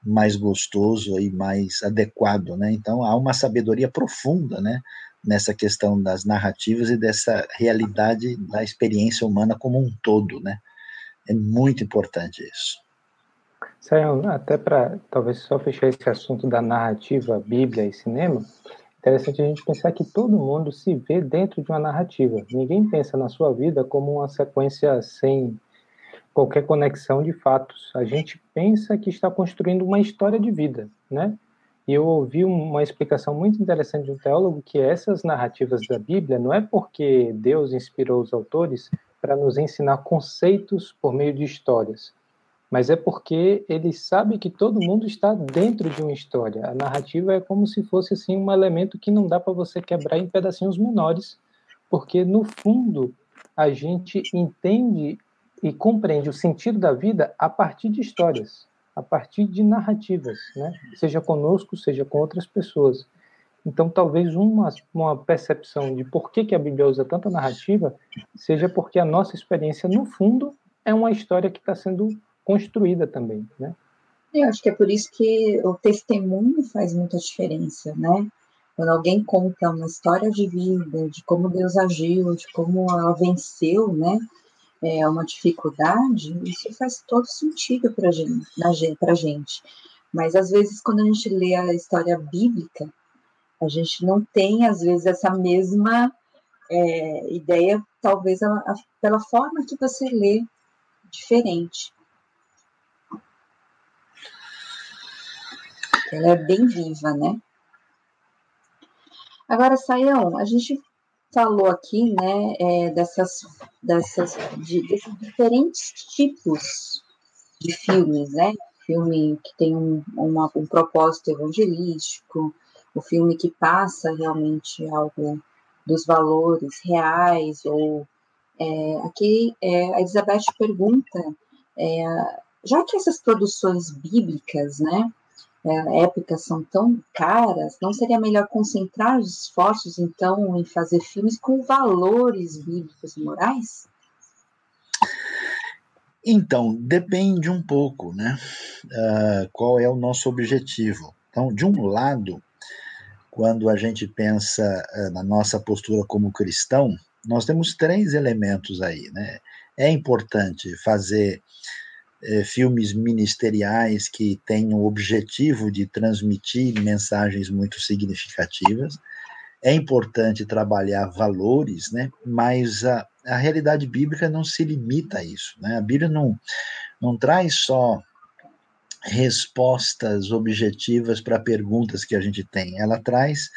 mais gostoso e mais adequado, né? Então há uma sabedoria profunda, né? Nessa questão das narrativas e dessa realidade da experiência humana como um todo, né? É muito importante isso. Sayão, até para talvez só fechar esse assunto da narrativa, Bíblia e cinema, interessante a gente pensar que todo mundo se vê dentro de uma narrativa. Ninguém pensa na sua vida como uma sequência sem qualquer conexão de fatos. A gente pensa que está construindo uma história de vida, né? E eu ouvi uma explicação muito interessante de um teólogo que essas narrativas da Bíblia não é porque Deus inspirou os autores para nos ensinar conceitos por meio de histórias, mas é porque ele sabe que todo mundo está dentro de uma história. A narrativa é como se fosse assim um elemento que não dá para você quebrar em pedacinhos menores, porque no fundo a gente entende e compreende o sentido da vida a partir de histórias, a partir de narrativas, né? Seja conosco, seja com outras pessoas. Então, talvez uma, uma percepção de por que, que a Bíblia usa tanta narrativa seja porque a nossa experiência, no fundo, é uma história que está sendo construída também, né? Eu acho que é por isso que o testemunho faz muita diferença, né? Quando alguém conta uma história de vida, de como Deus agiu, de como ela venceu, né? É uma dificuldade, isso faz todo sentido para gente, a gente. Mas às vezes, quando a gente lê a história bíblica, a gente não tem, às vezes, essa mesma é, ideia, talvez a, a, pela forma que você lê diferente. Ela é bem viva, né? Agora, Saião, a gente falou aqui, né, é, dessas, dessas, de, desses diferentes tipos de filmes, né? Filme que tem um, uma, um propósito evangelístico, o filme que passa realmente algo dos valores reais, ou é, aqui é, a Elizabeth pergunta, é, já que essas produções bíblicas, né, é, épicas são tão caras, não seria melhor concentrar os esforços, então, em fazer filmes com valores bíblicos e morais? Então, depende um pouco, né? Uh, qual é o nosso objetivo? Então, de um lado, quando a gente pensa uh, na nossa postura como cristão, nós temos três elementos aí, né? É importante fazer é, filmes ministeriais que têm o objetivo de transmitir mensagens muito significativas. É importante trabalhar valores, né? mas a, a realidade bíblica não se limita a isso. Né? A Bíblia não, não traz só respostas objetivas para perguntas que a gente tem, ela traz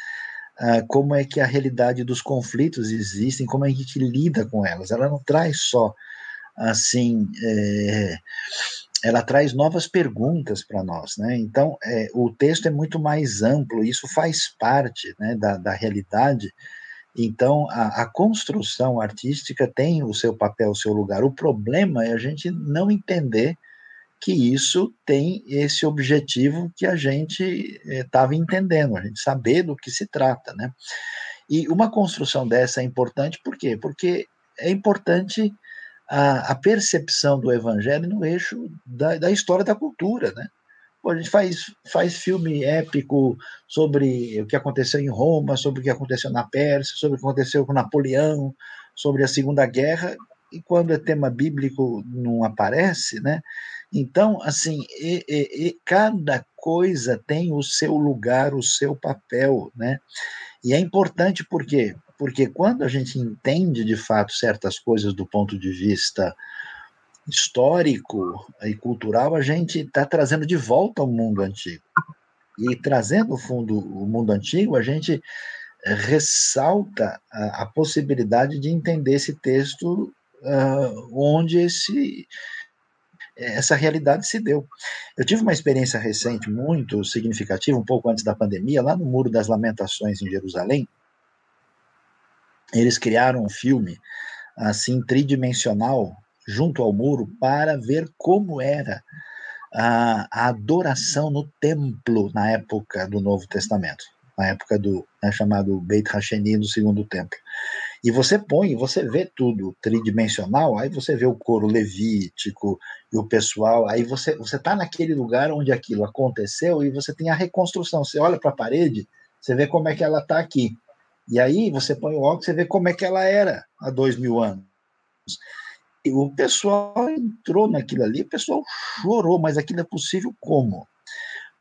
Uh, como é que a realidade dos conflitos existem, como é que a gente lida com elas. Ela não traz só assim, é, ela traz novas perguntas para nós, né? Então, é, o texto é muito mais amplo, isso faz parte né, da, da realidade, Então, a, a, construção artística tem o seu papel, o seu lugar. O problema é a gente não entender que isso tem esse objetivo que a gente estava eh, entendendo, a gente saber do que se trata, né? E uma construção dessa é importante, por quê? Porque é importante a, a percepção do evangelho no eixo da, da história da cultura, né? Pô, a gente faz, faz filme épico sobre o que aconteceu em Roma, sobre o que aconteceu na Pérsia, sobre o que aconteceu com Napoleão, sobre a Segunda Guerra, e quando é tema bíblico não aparece, né? Então, assim, e, e, e cada coisa tem o seu lugar, o seu papel, né? E é importante por quê? Porque quando a gente entende de fato certas coisas do ponto de vista histórico e cultural, a gente está trazendo de volta o mundo antigo. E trazendo o fundo o mundo antigo, a gente ressalta a, a possibilidade de entender esse texto uh, onde esse essa realidade se deu. Eu tive uma experiência recente muito significativa, um pouco antes da pandemia, lá no Muro das Lamentações em Jerusalém. Eles criaram um filme assim tridimensional junto ao muro para ver como era a, a adoração no templo na época do Novo Testamento, na época do né, chamado Beit Hasheni do Segundo Templo. E você põe, você vê tudo tridimensional, aí você vê o coro levítico e o pessoal, aí você você está naquele lugar onde aquilo aconteceu e você tem a reconstrução. Você olha para a parede, você vê como é que ela está aqui. E aí você põe o óculos, você vê como é que ela era há dois mil anos. E o pessoal entrou naquilo ali, o pessoal chorou, mas aquilo é possível como?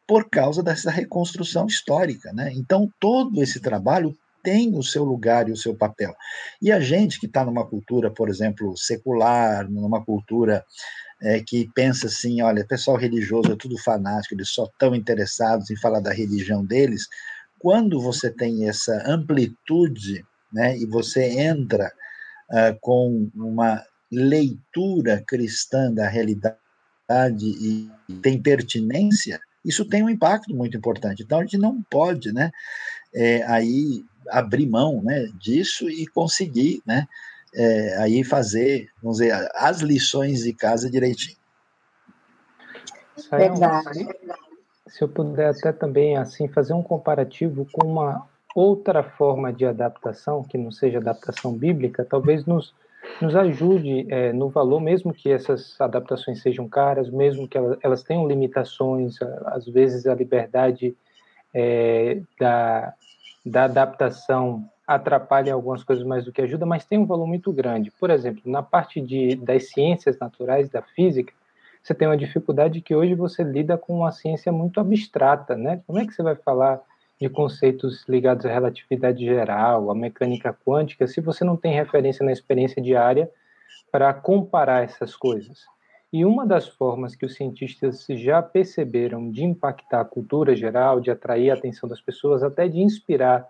Por causa dessa reconstrução histórica, né? Então todo esse trabalho tem o seu lugar e o seu papel. E a gente que está numa cultura, por exemplo, secular, numa cultura é, que pensa assim, olha, pessoal religioso é tudo fanático, eles só estão interessados em falar da religião deles. Quando você tem essa amplitude, né, e você entra uh, com uma leitura cristã da realidade e tem pertinência, isso tem um impacto muito importante. Então a gente não pode, né, é, aí abrir mão, né, disso e conseguir, né, é, aí fazer, vamos dizer, as lições de casa direitinho. Verdade. Se eu puder até também assim fazer um comparativo com uma outra forma de adaptação que não seja adaptação bíblica, talvez nos nos ajude é, no valor, mesmo que essas adaptações sejam caras, mesmo que elas, elas tenham limitações, às vezes a liberdade é, da, da adaptação atrapalha algumas coisas mais do que ajuda, mas tem um valor muito grande. Por exemplo, na parte de, das ciências naturais, da física, você tem uma dificuldade que hoje você lida com uma ciência muito abstrata, né? Como é que você vai falar de conceitos ligados à relatividade geral, à mecânica quântica, se você não tem referência na experiência diária para comparar essas coisas. E uma das formas que os cientistas já perceberam de impactar a cultura geral, de atrair a atenção das pessoas, até de inspirar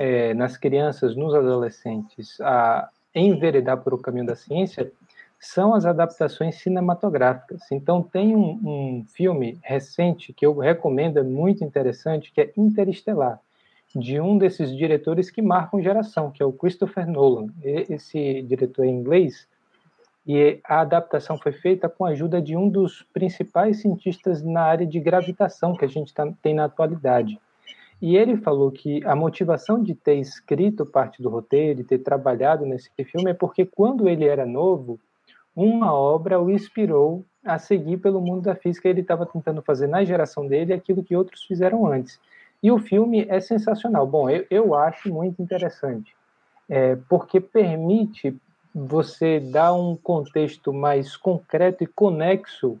é, nas crianças, nos adolescentes, a enveredar por o caminho da ciência, são as adaptações cinematográficas. Então, tem um, um, filme recente que eu recomendo, é muito interessante, que é Interestelar, de um desses diretores que marcam geração, que é o Christopher Nolan. Esse diretor é inglês, e a adaptação foi feita com a ajuda de um dos principais cientistas na área de gravitação que a gente tá, tem na atualidade. E ele falou que a motivação de ter escrito parte do roteiro, de ter trabalhado nesse filme, é porque quando ele era novo, uma obra o inspirou a seguir pelo mundo da física. Ele estava tentando fazer na geração dele aquilo que outros fizeram antes. E o filme é sensacional. Bom, eu, eu acho muito interessante, é, porque permite você dar um contexto mais concreto e conexo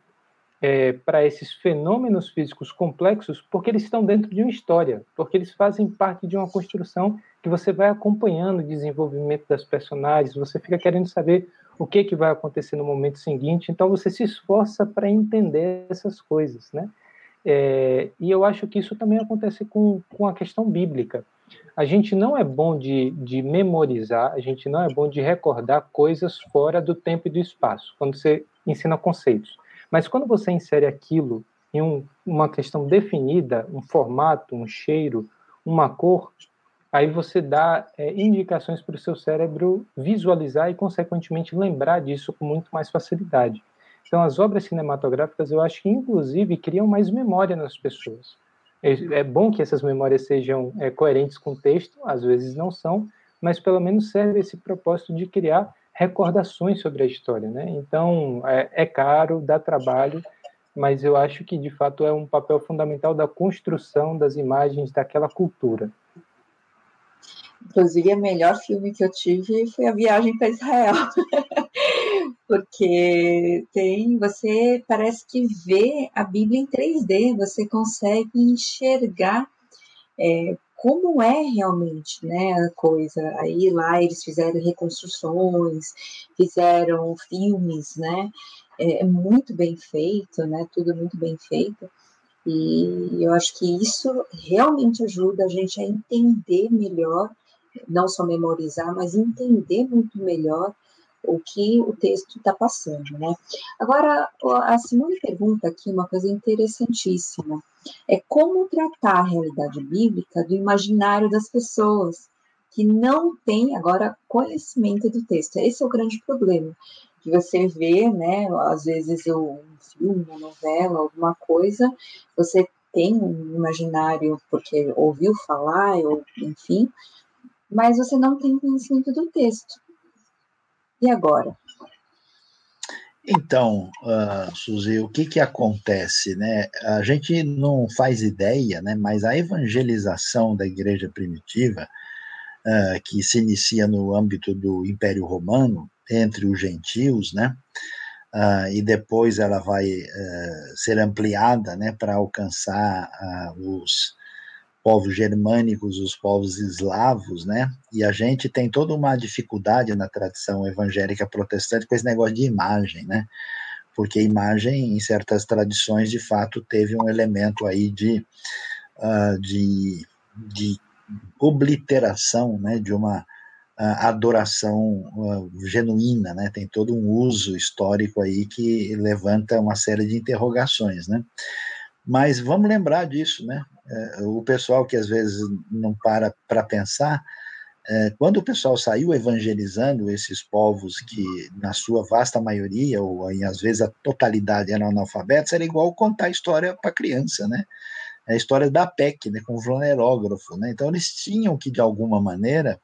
é, para esses fenômenos físicos complexos, porque eles estão dentro de uma história, porque eles fazem parte de uma construção que você vai acompanhando o desenvolvimento das personagens, você fica querendo saber o que, que vai acontecer no momento seguinte. Então você se esforça para entender essas coisas, né? É, e eu acho que isso também acontece com, com a questão bíblica. A gente não é bom de, de memorizar, a gente não é bom de recordar coisas fora do tempo e do espaço, quando você ensina conceitos. Mas quando você insere aquilo em um, uma questão definida, um formato, um cheiro, uma cor, aí você dá é, indicações para o seu cérebro visualizar e, consequentemente, lembrar disso com muito mais facilidade. Então, as obras cinematográficas, eu acho que, inclusive, criam mais memória nas pessoas. É, é bom que essas memórias sejam é, coerentes com o texto, às vezes não são, mas pelo menos serve esse propósito de criar recordações sobre a história, né? Então, é, é caro, dá trabalho, mas eu acho que de fato é um papel fundamental da construção das imagens daquela cultura. Inclusive, o melhor filme que eu tive foi A Viagem para Israel. Porque tem, você parece que vê a Bíblia em 3D, você consegue enxergar é, como é realmente né, a coisa. Aí lá eles fizeram reconstruções, fizeram filmes, né? É, é muito bem feito, né? Tudo muito bem feito. E eu acho que isso realmente ajuda a gente a entender melhor, não só memorizar, mas entender muito melhor o que o texto está passando, né? Agora, a Simone pergunta aqui uma coisa interessantíssima, é como tratar a realidade bíblica do imaginário das pessoas que não têm agora conhecimento do texto. Esse é o grande problema que você vê, né? Às vezes um filme, uma novela, alguma coisa, você tem um imaginário porque ouviu falar, ou enfim, mas você não tem conhecimento do texto. E agora? Então, uh, Suzy, o que que acontece, né? A gente não faz ideia, né? Mas a evangelização da igreja primitiva, uh, que se inicia no âmbito do Império Romano, entre os gentios, né? Uh, e depois ela vai uh, ser ampliada, né, para alcançar os povos germânicos, os povos eslavos, né? E a gente tem toda uma dificuldade na tradição evangélica protestante com esse negócio de imagem, né? Porque imagem, em certas tradições, de fato, teve um elemento aí de, de, de obliteração, né? De uma a adoração uh, genuína, né? Tem todo um uso histórico aí que levanta uma série de interrogações, né? Mas vamos lembrar disso, né? Uh, o pessoal que às vezes não para para pensar, uh, quando o pessoal saiu evangelizando esses povos que, na sua vasta maioria, ou às vezes a totalidade eram analfabetos, era igual contar história para criança, né? A história da PEC, né? Com o flonerógrafo, né? Então eles tinham que, de alguma maneira,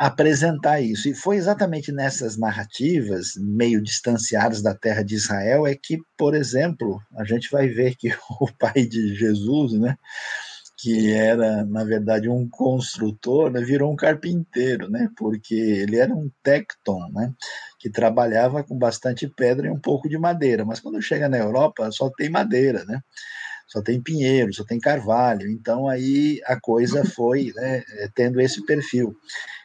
apresentar isso. E foi exatamente nessas narrativas, meio distanciadas da terra de Israel, é que, por exemplo, a gente vai ver que o pai de Jesus, né, que era, na verdade, um construtor, né, virou um carpinteiro, né, porque ele era um tecton, né, que trabalhava com bastante pedra e um pouco de madeira. Mas quando chega na Europa, só tem madeira, né? só tem pinheiro, só tem carvalho. Então aí a coisa foi né, tendo esse perfil.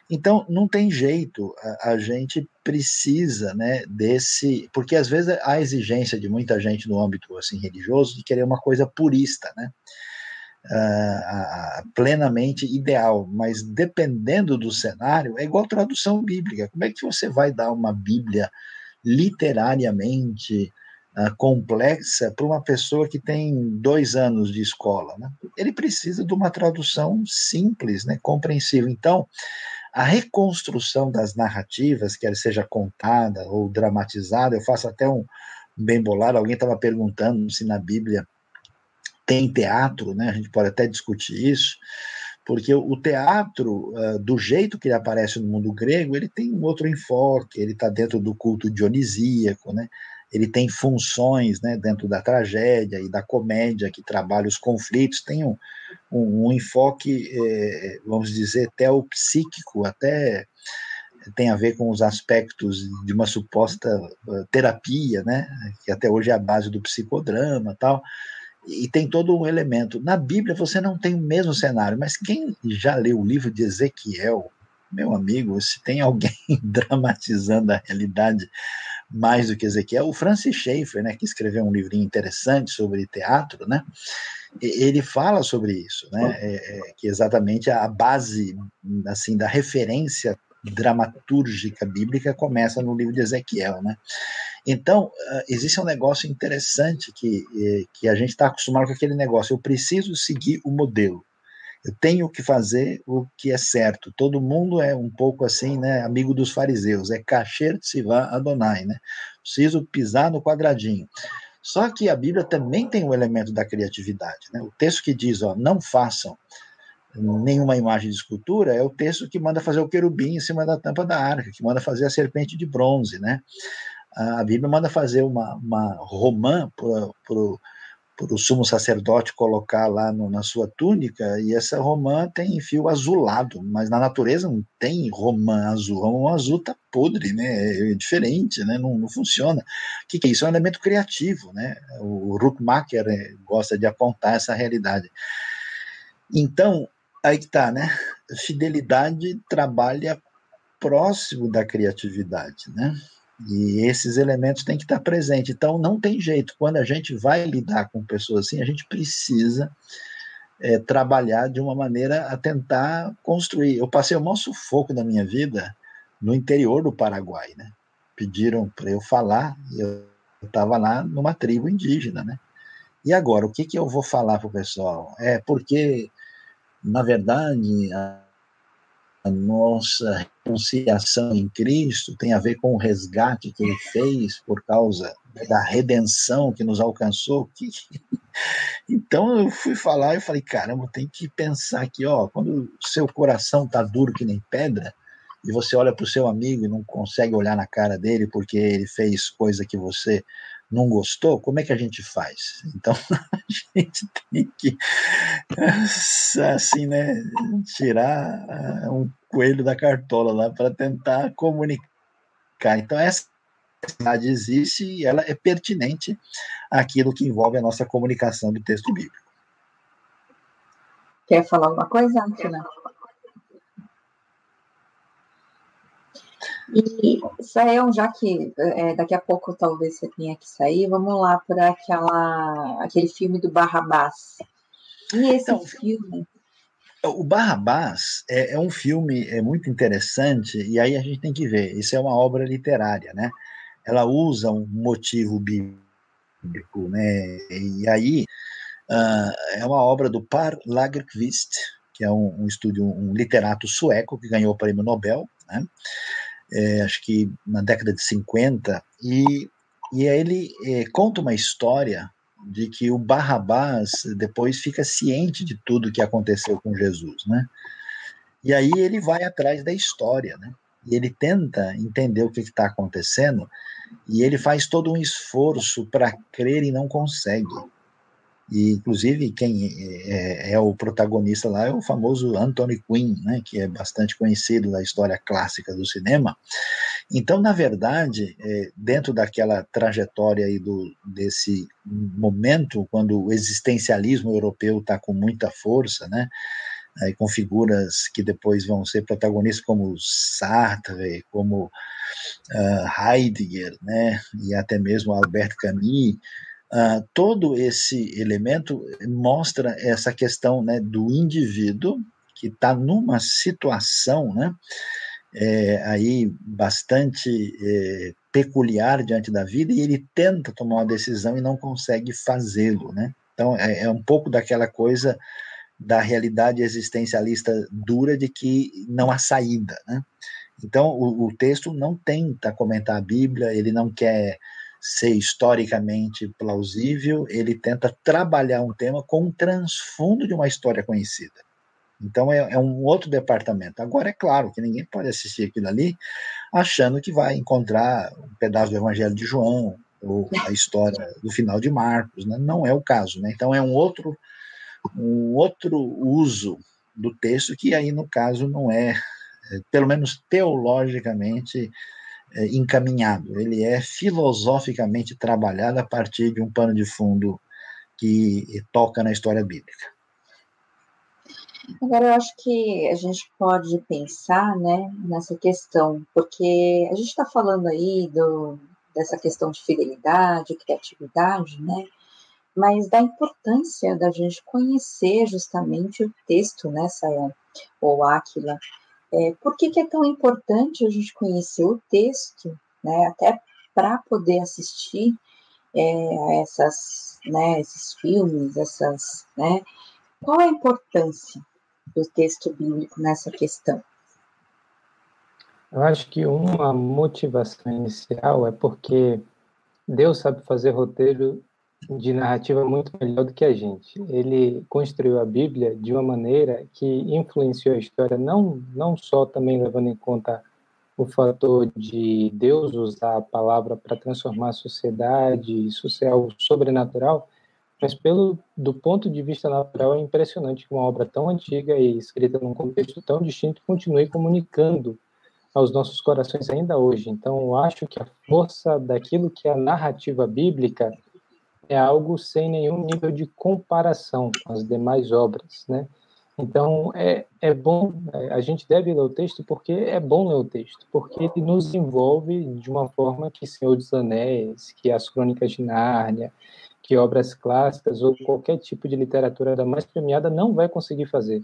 Então, não tem jeito, a, a, gente precisa, né, desse, porque às vezes há exigência de muita gente no âmbito, assim, religioso de querer uma coisa purista, né, uh, plenamente ideal, mas dependendo do cenário, é igual tradução bíblica, como é que você vai dar uma bíblia literariamente uh, complexa para uma pessoa que tem dois anos de escola, né? Ele precisa de uma tradução simples, né, compreensível. Então, a reconstrução das narrativas, quer seja contada ou dramatizada, eu faço até um bem bolado, alguém estava perguntando se na Bíblia tem teatro, né? A gente pode até discutir isso, porque o teatro, uh, do jeito que ele aparece no mundo grego, ele tem um outro enfoque, ele está dentro do culto dionisíaco, né? Ele tem funções né, dentro da tragédia e da comédia que trabalha os conflitos, tem um, um, um enfoque, é, vamos dizer, teopsíquico, até tem a ver com os aspectos de uma suposta eh, terapia, né, que até hoje é a base do psicodrama tal, e tem todo um elemento. Na Bíblia você não tem o mesmo cenário, mas quem já leu o livro de Ezequiel, meu amigo, se tem alguém dramatizando a realidade mais do que Ezequiel, o Francis Schaeffer, né, que escreveu um livrinho interessante sobre teatro, né, ele fala sobre isso, né, é, é, que exatamente a base assim da referência dramatúrgica bíblica começa no livro de Ezequiel, né. Então uh, existe um negócio interessante que que a gente está acostumado com aquele negócio. Eu preciso seguir o modelo. Tenho que fazer o que é certo. Todo mundo é um pouco assim, né, amigo dos fariseus, é kasher tzivá Adonai, né? Preciso pisar no quadradinho. Só que a Bíblia também tem o um elemento da criatividade, né? O texto que diz, ó, não façam nenhuma imagem de escultura é o texto que manda fazer o querubim em cima da tampa da arca, que manda fazer a serpente de bronze, né? A Bíblia manda fazer uma, uma romã para para o sumo sacerdote colocar lá no, na sua túnica, e essa romã tem fio azulado, mas na natureza não tem romã azul. Romã azul tá podre, né? É diferente, né? Não, não funciona. O que, que, é isso? É um elemento criativo, né? O Ruckmacher é, gosta de apontar essa realidade. Então, aí que tá, né? Fidelidade trabalha próximo da criatividade, né? E esses elementos têm que estar presentes. Então, não tem jeito. Quando a gente vai lidar com pessoas assim, a gente precisa é, trabalhar de uma maneira a tentar construir. Eu passei o maior sufoco da minha vida no interior do Paraguai, né? Pediram para eu falar, eu estava lá numa tribo indígena, né? E agora, o que, que eu vou falar para o pessoal? É porque, na verdade, nossa reconciliação em Cristo tem a ver com o resgate que ele fez por causa da redenção que nos alcançou. Então eu fui falar e falei, caramba, tem que pensar aqui, ó, quando o seu coração tá duro que nem pedra, e você olha para o seu amigo e não consegue olhar na cara dele porque ele fez coisa que você não gostou, como é que a gente faz? Então a gente tem que assim, né, tirar ah, um coelho da cartola lá para tentar comunicar. Então essa necessidade existe e ela é pertinente àquilo que envolve a nossa comunicação do texto bíblico. Quer falar alguma coisa, Antina? E, Israel, já que é, daqui a pouco talvez você tenha que sair, vamos lá para aquela aquele filme do Barrabás. E esse então, filme? O Barrabás é, é, um filme é muito interessante, e aí a gente tem que ver, isso é uma obra literária, né? Ela usa um motivo bíblico, né? E aí uh, é uma obra do Par Lagerkvist, que é um, um estúdio, um literato sueco que ganhou o prêmio Nobel, né? É, acho que na década de 50, e, e ele é, conta uma história de que o Barrabás depois fica ciente de tudo que aconteceu com Jesus, né? E aí ele vai atrás da história, né? E ele tenta entender o que está acontecendo e ele faz todo um esforço para crer e não consegue. E, inclusive, quem é, é, o protagonista lá é o famoso Anthony Quinn, né, que é bastante conhecido da história clássica do cinema. Então, na verdade, é, dentro daquela trajetória aí do, desse momento, quando o existencialismo europeu está com muita força, né, aí com figuras que depois vão ser protagonistas como Sartre, como uh, Heidegger, né, e até mesmo Albert Camus, Uh, todo esse elemento mostra essa questão né, do indivíduo que está numa situação né, é, aí bastante é, peculiar diante da vida e ele tenta tomar uma decisão e não consegue fazê-lo. Né? Então, é, é um pouco daquela coisa da realidade existencialista dura de que não há saída. Né? Então, o, o texto não tenta comentar a Bíblia, ele não quer ser historicamente plausível, ele tenta trabalhar um tema com um transfundo de uma história conhecida. Então é, é, um outro departamento. Agora é claro que ninguém pode assistir aquilo ali achando que vai encontrar um pedaço do Evangelho de João ou a história do final de Marcos, né? não é o caso. Né? Então é um outro um outro uso do texto que aí no caso não é, é pelo menos teologicamente encaminhado, ele é filosoficamente trabalhado a partir de um pano de fundo que toca na história bíblica. Agora, eu acho que a gente pode pensar né, nessa questão, porque a gente está falando aí do, dessa questão de fidelidade, criatividade, né? Mas da importância da gente conhecer justamente o texto, né, Sayão, ou Áquila, é, por que, que, é tão importante a gente conhecer o texto, né, até para poder assistir é, essas, né, esses filmes, essas, né, qual a importância do texto bíblico nessa questão? Eu acho que uma motivação inicial é porque Deus sabe fazer roteiro de narrativa muito melhor do que a gente. Ele construiu a Bíblia de uma maneira que influenciou a história, não, não só também levando em conta o fator de Deus usar a palavra para transformar a sociedade, isso ser algo sobrenatural, mas pelo do ponto de vista natural é impressionante que uma obra tão antiga e escrita num contexto tão distinto continue comunicando aos nossos corações ainda hoje. Então, eu acho que a força daquilo que é a narrativa bíblica é algo sem nenhum nível de comparação com as demais obras, né? Então, é, é bom, é, a gente deve ler o texto porque é bom ler o texto, porque ele nos envolve de uma forma que Senhor dos Anéis, que as Crônicas de Nárnia, que obras clássicas ou qualquer tipo de literatura da mais premiada não vai conseguir fazer,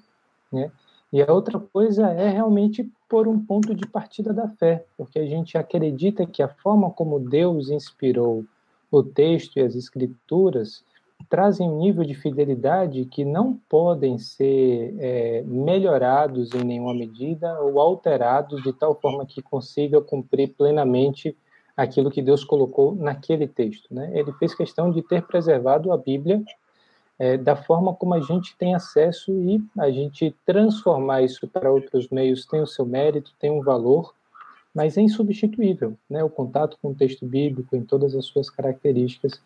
né? E a outra coisa é realmente por um ponto de partida da fé, porque a gente acredita que a forma como Deus inspirou o texto e as escrituras trazem um nível de fidelidade que não podem ser é, melhorados em nenhuma medida ou alterados de tal forma que consiga cumprir plenamente aquilo que Deus colocou naquele texto. Né? Ele fez questão de ter preservado a Bíblia é, da forma como a gente tem acesso e a gente transformar isso para outros meios tem o seu mérito, tem um valor, mas é insubstituível. Né? O contato com o texto bíblico, em todas as suas características,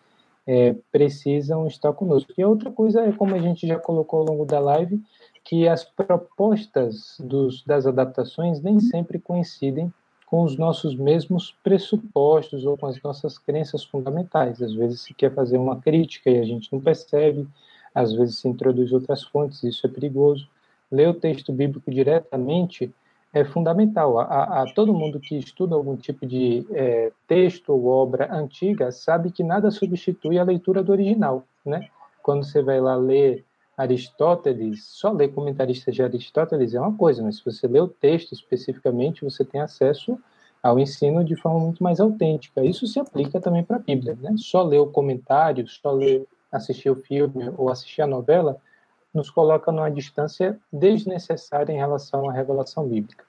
é, precisam estar conosco. E outra coisa é, como a gente já colocou ao longo da live, que as propostas dos, das adaptações nem sempre coincidem com os nossos mesmos pressupostos ou com as nossas crenças fundamentais. Às vezes se quer fazer uma crítica e a gente não percebe, às vezes se introduz outras fontes, isso é perigoso. Ler o texto bíblico diretamente é fundamental. A, a todo mundo que estuda algum tipo de é, texto ou obra antiga sabe que nada substitui a leitura do original, né? Quando você vai lá ler Aristóteles, só ler comentaristas de Aristóteles é uma coisa, mas se você lê o texto especificamente, você tem acesso ao ensino de forma muito mais autêntica. Isso se aplica também para a Bíblia, né? Só ler o comentário, só ler, assistir o filme ou assistir a novela nos coloca numa distância desnecessária em relação à revelação bíblica.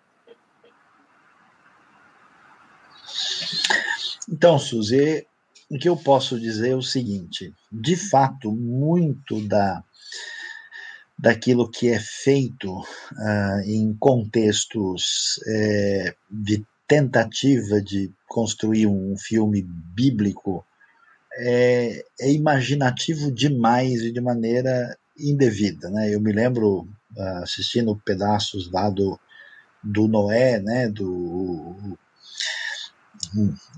Então, Suzy, o que eu posso dizer é o seguinte: de fato, muito da daquilo que é feito uh, em contextos é, de tentativa de construir um filme bíblico é, é, imaginativo demais e de maneira indevida, né? Eu me lembro uh, assistindo pedaços lá do, do Noé, né? Do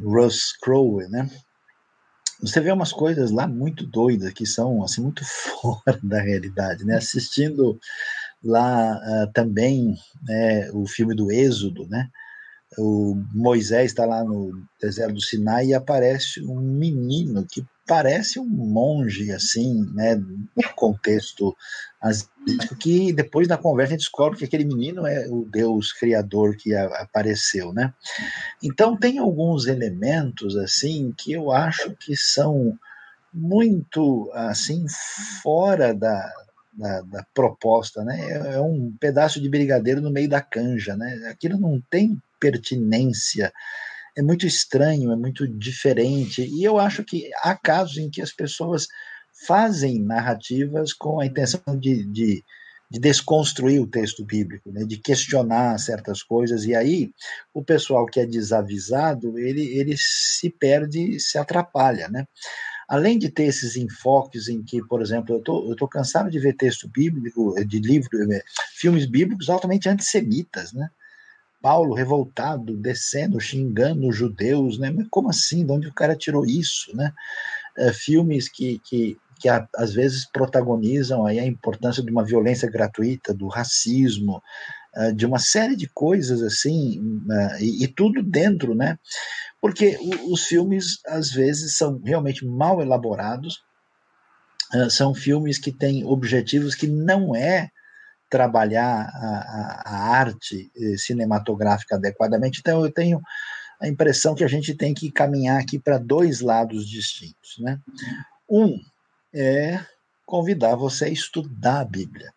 Russ Crowe, né? Você vê umas coisas lá muito doidas que são assim muito fora da realidade, né? Assistindo lá uh, também né, o filme do Êxodo, né? O Moisés está lá no deserto do Sinai e aparece um menino que parece um monge, assim, né, no contexto asiático, que depois na conversa a gente descobre que aquele menino é o Deus criador que apareceu, né? Então tem alguns elementos, assim, que eu acho que são muito, assim, fora da, da, da, proposta, né? É, é um pedaço de brigadeiro no meio da canja, né? Aquilo não tem pertinência é muito estranho, é muito diferente. E eu acho que há casos em que as pessoas fazem narrativas com a intenção de, de, de desconstruir o texto bíblico, né, de questionar certas coisas. E aí o pessoal que é desavisado, ele, ele se perde, se atrapalha, né? Além de ter esses enfoques em que, por exemplo, eu tô, estou tô cansado de ver texto bíblico, de livro, eh, filmes bíblicos altamente antissemitas, né? Paulo revoltado, descendo, xingando os judeus, né? Mas como assim? De onde o cara tirou isso, né? É, filmes que, que, que a, às vezes protagonizam aí a importância de uma violência gratuita, do racismo, é, de uma série de coisas assim, é, e, e, tudo dentro, né? Porque o, os filmes às vezes são realmente mal elaborados, é, são filmes que têm objetivos que não é trabalhar a, a, arte eh, cinematográfica adequadamente. Então, eu tenho a impressão que a gente tem que caminhar aqui para dois lados distintos. Né? Um é convidar você a estudar a Bíblia,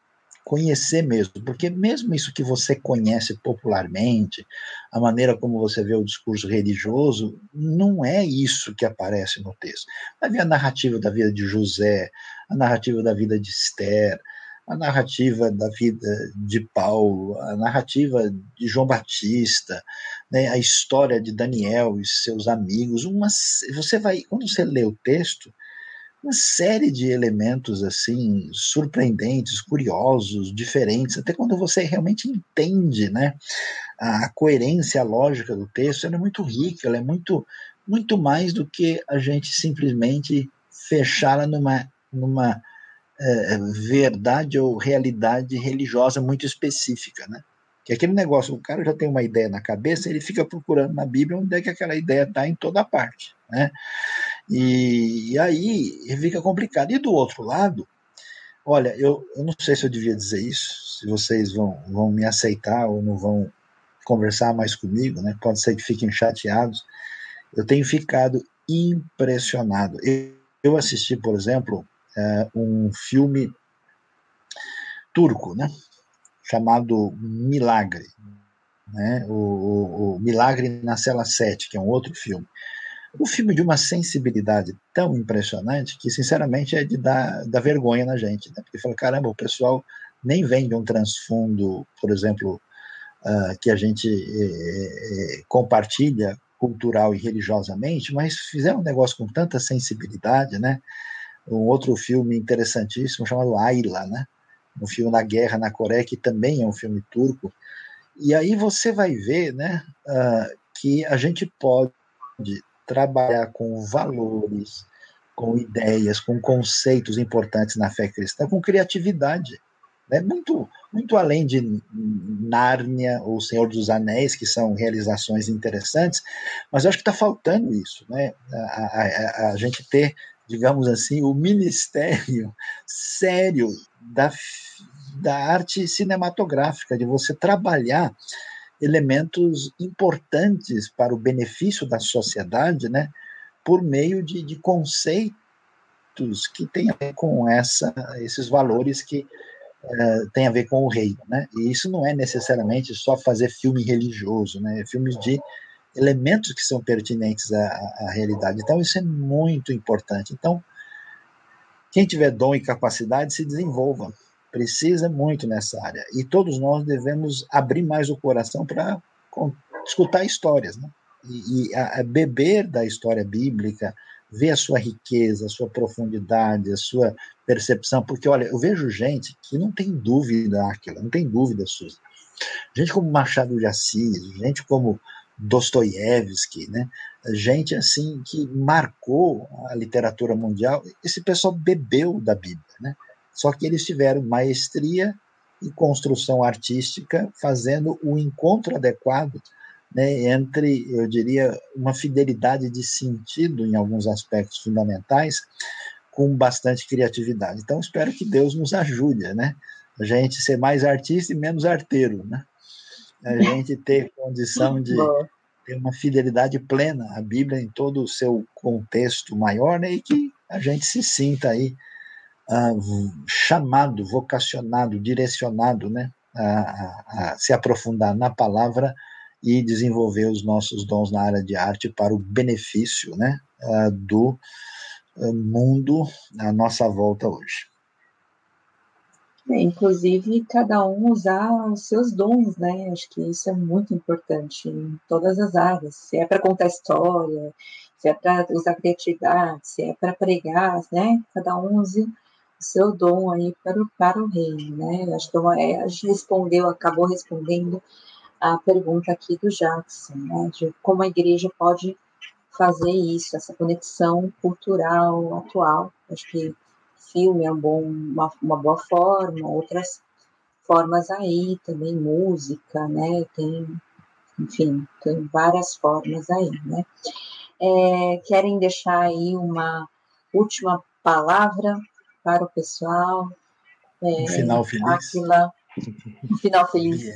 conhecer mesmo, porque mesmo isso que você conhece popularmente, a maneira como você vê o discurso religioso, não é isso que aparece no texto. Vai ver a narrativa da vida de José, a narrativa da vida de Esther, a narrativa da vida de Paulo, a narrativa de João Batista, né, a história de Daniel e seus amigos, uma, você vai, quando você lê o texto, uma série de elementos assim surpreendentes, curiosos, diferentes, até quando você realmente entende, né, a coerência, a lógica do texto, ela é muito rica, ela é muito muito mais do que a gente simplesmente fechá-la numa numa é, verdade ou realidade religiosa muito específica, né? Que é aquele negócio, o cara já tem uma ideia na cabeça, ele fica procurando na Bíblia onde é que aquela ideia está em toda parte, né? E, e aí fica complicado. E do outro lado, olha, eu, eu não sei se eu devia dizer isso, se vocês vão, vão me aceitar ou não vão conversar mais comigo, né? Pode ser que fiquem chateados. Eu tenho ficado impressionado. Eu, eu assisti, por exemplo, é, um filme turco, né? Chamado Milagre, né? O, o, o, Milagre na Cela 7, que é um outro filme. Um filme de uma sensibilidade tão impressionante que, sinceramente, é de dar, dar vergonha na gente, né? Porque fala, caramba, o pessoal nem vem de um transfundo, por exemplo, uh, que a gente eh, eh, compartilha cultural e religiosamente, mas fizeram um negócio com tanta sensibilidade, né? Um outro filme interessantíssimo chamado Ayla, né? Um filme da guerra na Coreia, que também é um filme turco. E aí você vai ver né, uh, que a gente pode trabalhar com valores, com ideias, com conceitos importantes na fé cristã, com criatividade. Né? Muito, muito além de Nárnia ou Senhor dos Anéis, que são realizações interessantes, mas eu acho que está faltando isso, né? a, a, a gente ter digamos assim, o ministério sério da, da arte cinematográfica, de você trabalhar elementos importantes para o benefício da sociedade, né, por meio de, de conceitos que têm a ver com essa, esses valores que uh, têm a ver com o reino, né? E isso não é necessariamente só fazer filme religioso, né? Filmes de elementos que são pertinentes à, à, realidade. Então, isso é muito importante. Então, quem tiver dom e capacidade, se desenvolva. Precisa muito nessa área. E todos nós devemos abrir mais o coração para escutar histórias, né? E, e a, a beber da história bíblica, ver a sua riqueza, a sua profundidade, a sua percepção, porque olha, eu vejo gente que não tem dúvida, aquela, não tem dúvida, Suzy. Gente como Machado de Assis, gente como Dostoiévski, né? gente assim que marcou a literatura mundial. Esse pessoal bebeu da Bíblia, né? só que eles tiveram maestria e construção artística, fazendo o encontro adequado né, entre, eu diria, uma fidelidade de sentido em alguns aspectos fundamentais, com bastante criatividade. Então, espero que Deus nos ajude, né? A gente ser mais artista e menos arteiro, né? A gente ter condição de ter uma fidelidade plena à Bíblia em todo o seu contexto maior, né, e que a gente se sinta aí uh, chamado, vocacionado, direcionado, né, a, a, a, se aprofundar na palavra e desenvolver os nossos dons na área de arte para o benefício, né, uh, do uh, mundo à nossa volta hoje. É, inclusive, cada um usar os seus dons, né? Acho que isso é muito importante em todas as áreas. Se é para contar história, se é para usar criatividade, se é para pregar, né? Cada um use o seu dom aí para o, para o reino, né? Acho que é, a gente respondeu, acabou respondendo a pergunta aqui do Jackson, né? De como a igreja pode fazer isso, essa conexão cultural atual. Acho que filme é um bom, uma, uma boa forma, outras formas aí também, música, né? Tem, enfim, tem várias formas aí, né? É, querem deixar aí uma última palavra para o pessoal? É, um final feliz. Aquila, um final feliz.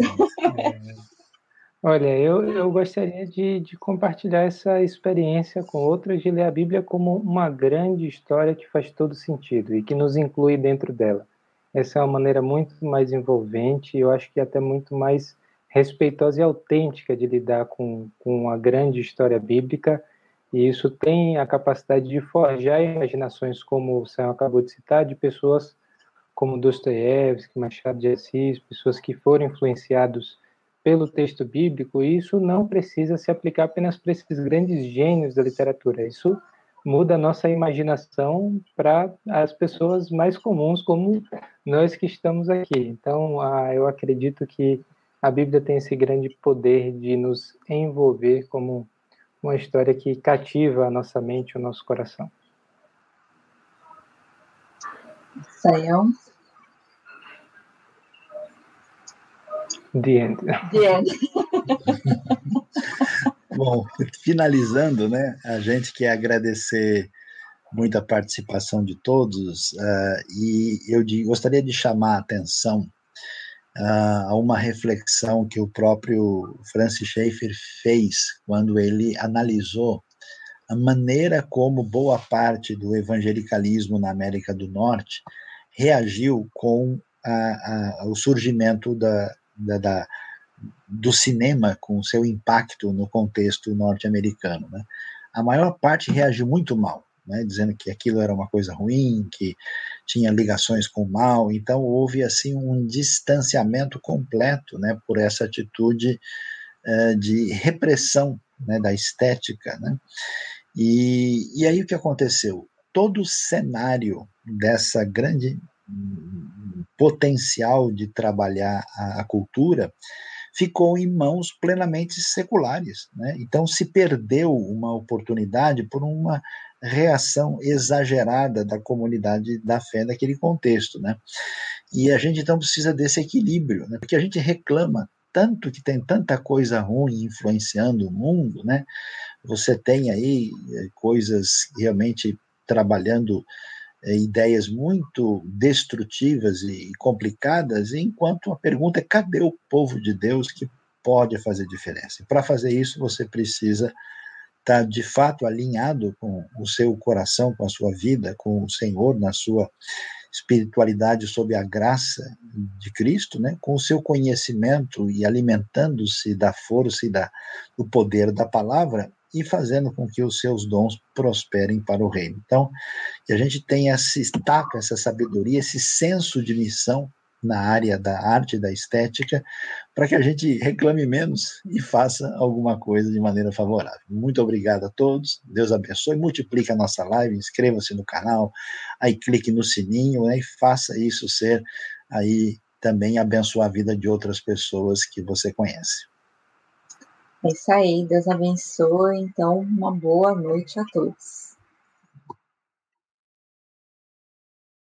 Olha, eu, eu gostaria de, de compartilhar essa experiência com outras de ler a Bíblia como uma grande história que faz todo sentido e que nos inclui dentro dela. essa é uma maneira muito mais envolvente e eu acho que até muito mais respeitosa e autêntica de lidar com, com a grande história bíblica, e isso tem a capacidade de forjar imaginações, como o Sam acabou de citar, de pessoas como Dostoiévski, Machado de Assis, pessoas que foram influenciados pelo texto bíblico, isso não precisa se aplicar apenas para esses grandes gênios da literatura, isso muda a nossa imaginação para as pessoas mais comuns, como nós que estamos aqui. Então, eu acredito que a Bíblia tem esse grande poder de nos envolver como uma história que cativa a nossa mente, o nosso coração. Sayão. The end. The end. Bom, finalizando, né? A gente quer agradecer muito a participação de todos uh, e eu de, gostaria de chamar a atenção a uma reflexão que o próprio Francis Schaeffer fez quando ele analisou a maneira como boa parte do evangelicalismo na América do Norte reagiu com a, a, o surgimento da, da, da, do cinema, com seu impacto no contexto norte-americano. Né? A maior parte reagiu muito mal, né? dizendo que aquilo era uma coisa ruim, que tinha ligações com o mal, então houve assim um distanciamento completo, né, por essa atitude uh, de repressão, né, da estética, né, e, e aí o que aconteceu? Todo o cenário dessa grande potencial de trabalhar a, a cultura ficou em mãos plenamente seculares. Né? Então se perdeu uma oportunidade por uma reação exagerada da comunidade da fé naquele contexto, né? E a gente então precisa desse equilíbrio, né? Porque a gente reclama tanto que tem tanta coisa ruim influenciando o mundo, né? Você tem aí eh, coisas realmente trabalhando ideias muito destrutivas e complicadas, enquanto a pergunta é cadê o povo de Deus que pode fazer diferença? Para fazer isso, você precisa está de fato alinhado com o seu coração, com a sua vida, com o Senhor, na sua espiritualidade sob a graça de Cristo, né, com o seu conhecimento e alimentando-se da força e da, do poder da palavra e fazendo com que os seus dons prosperem para o reino. Então, que a gente tenha esse taca, essa sabedoria, esse senso de missão na área da arte, da estética, para que a gente reclame menos e faça alguma coisa de maneira favorável. Muito obrigado a todos, Deus abençoe, multiplique a nossa live, inscreva-se no canal, aí clique no sininho né, e faça isso ser aí também abençoar a vida de outras pessoas que você conhece. É isso aí, Deus abençoe. Então, uma boa noite a todos.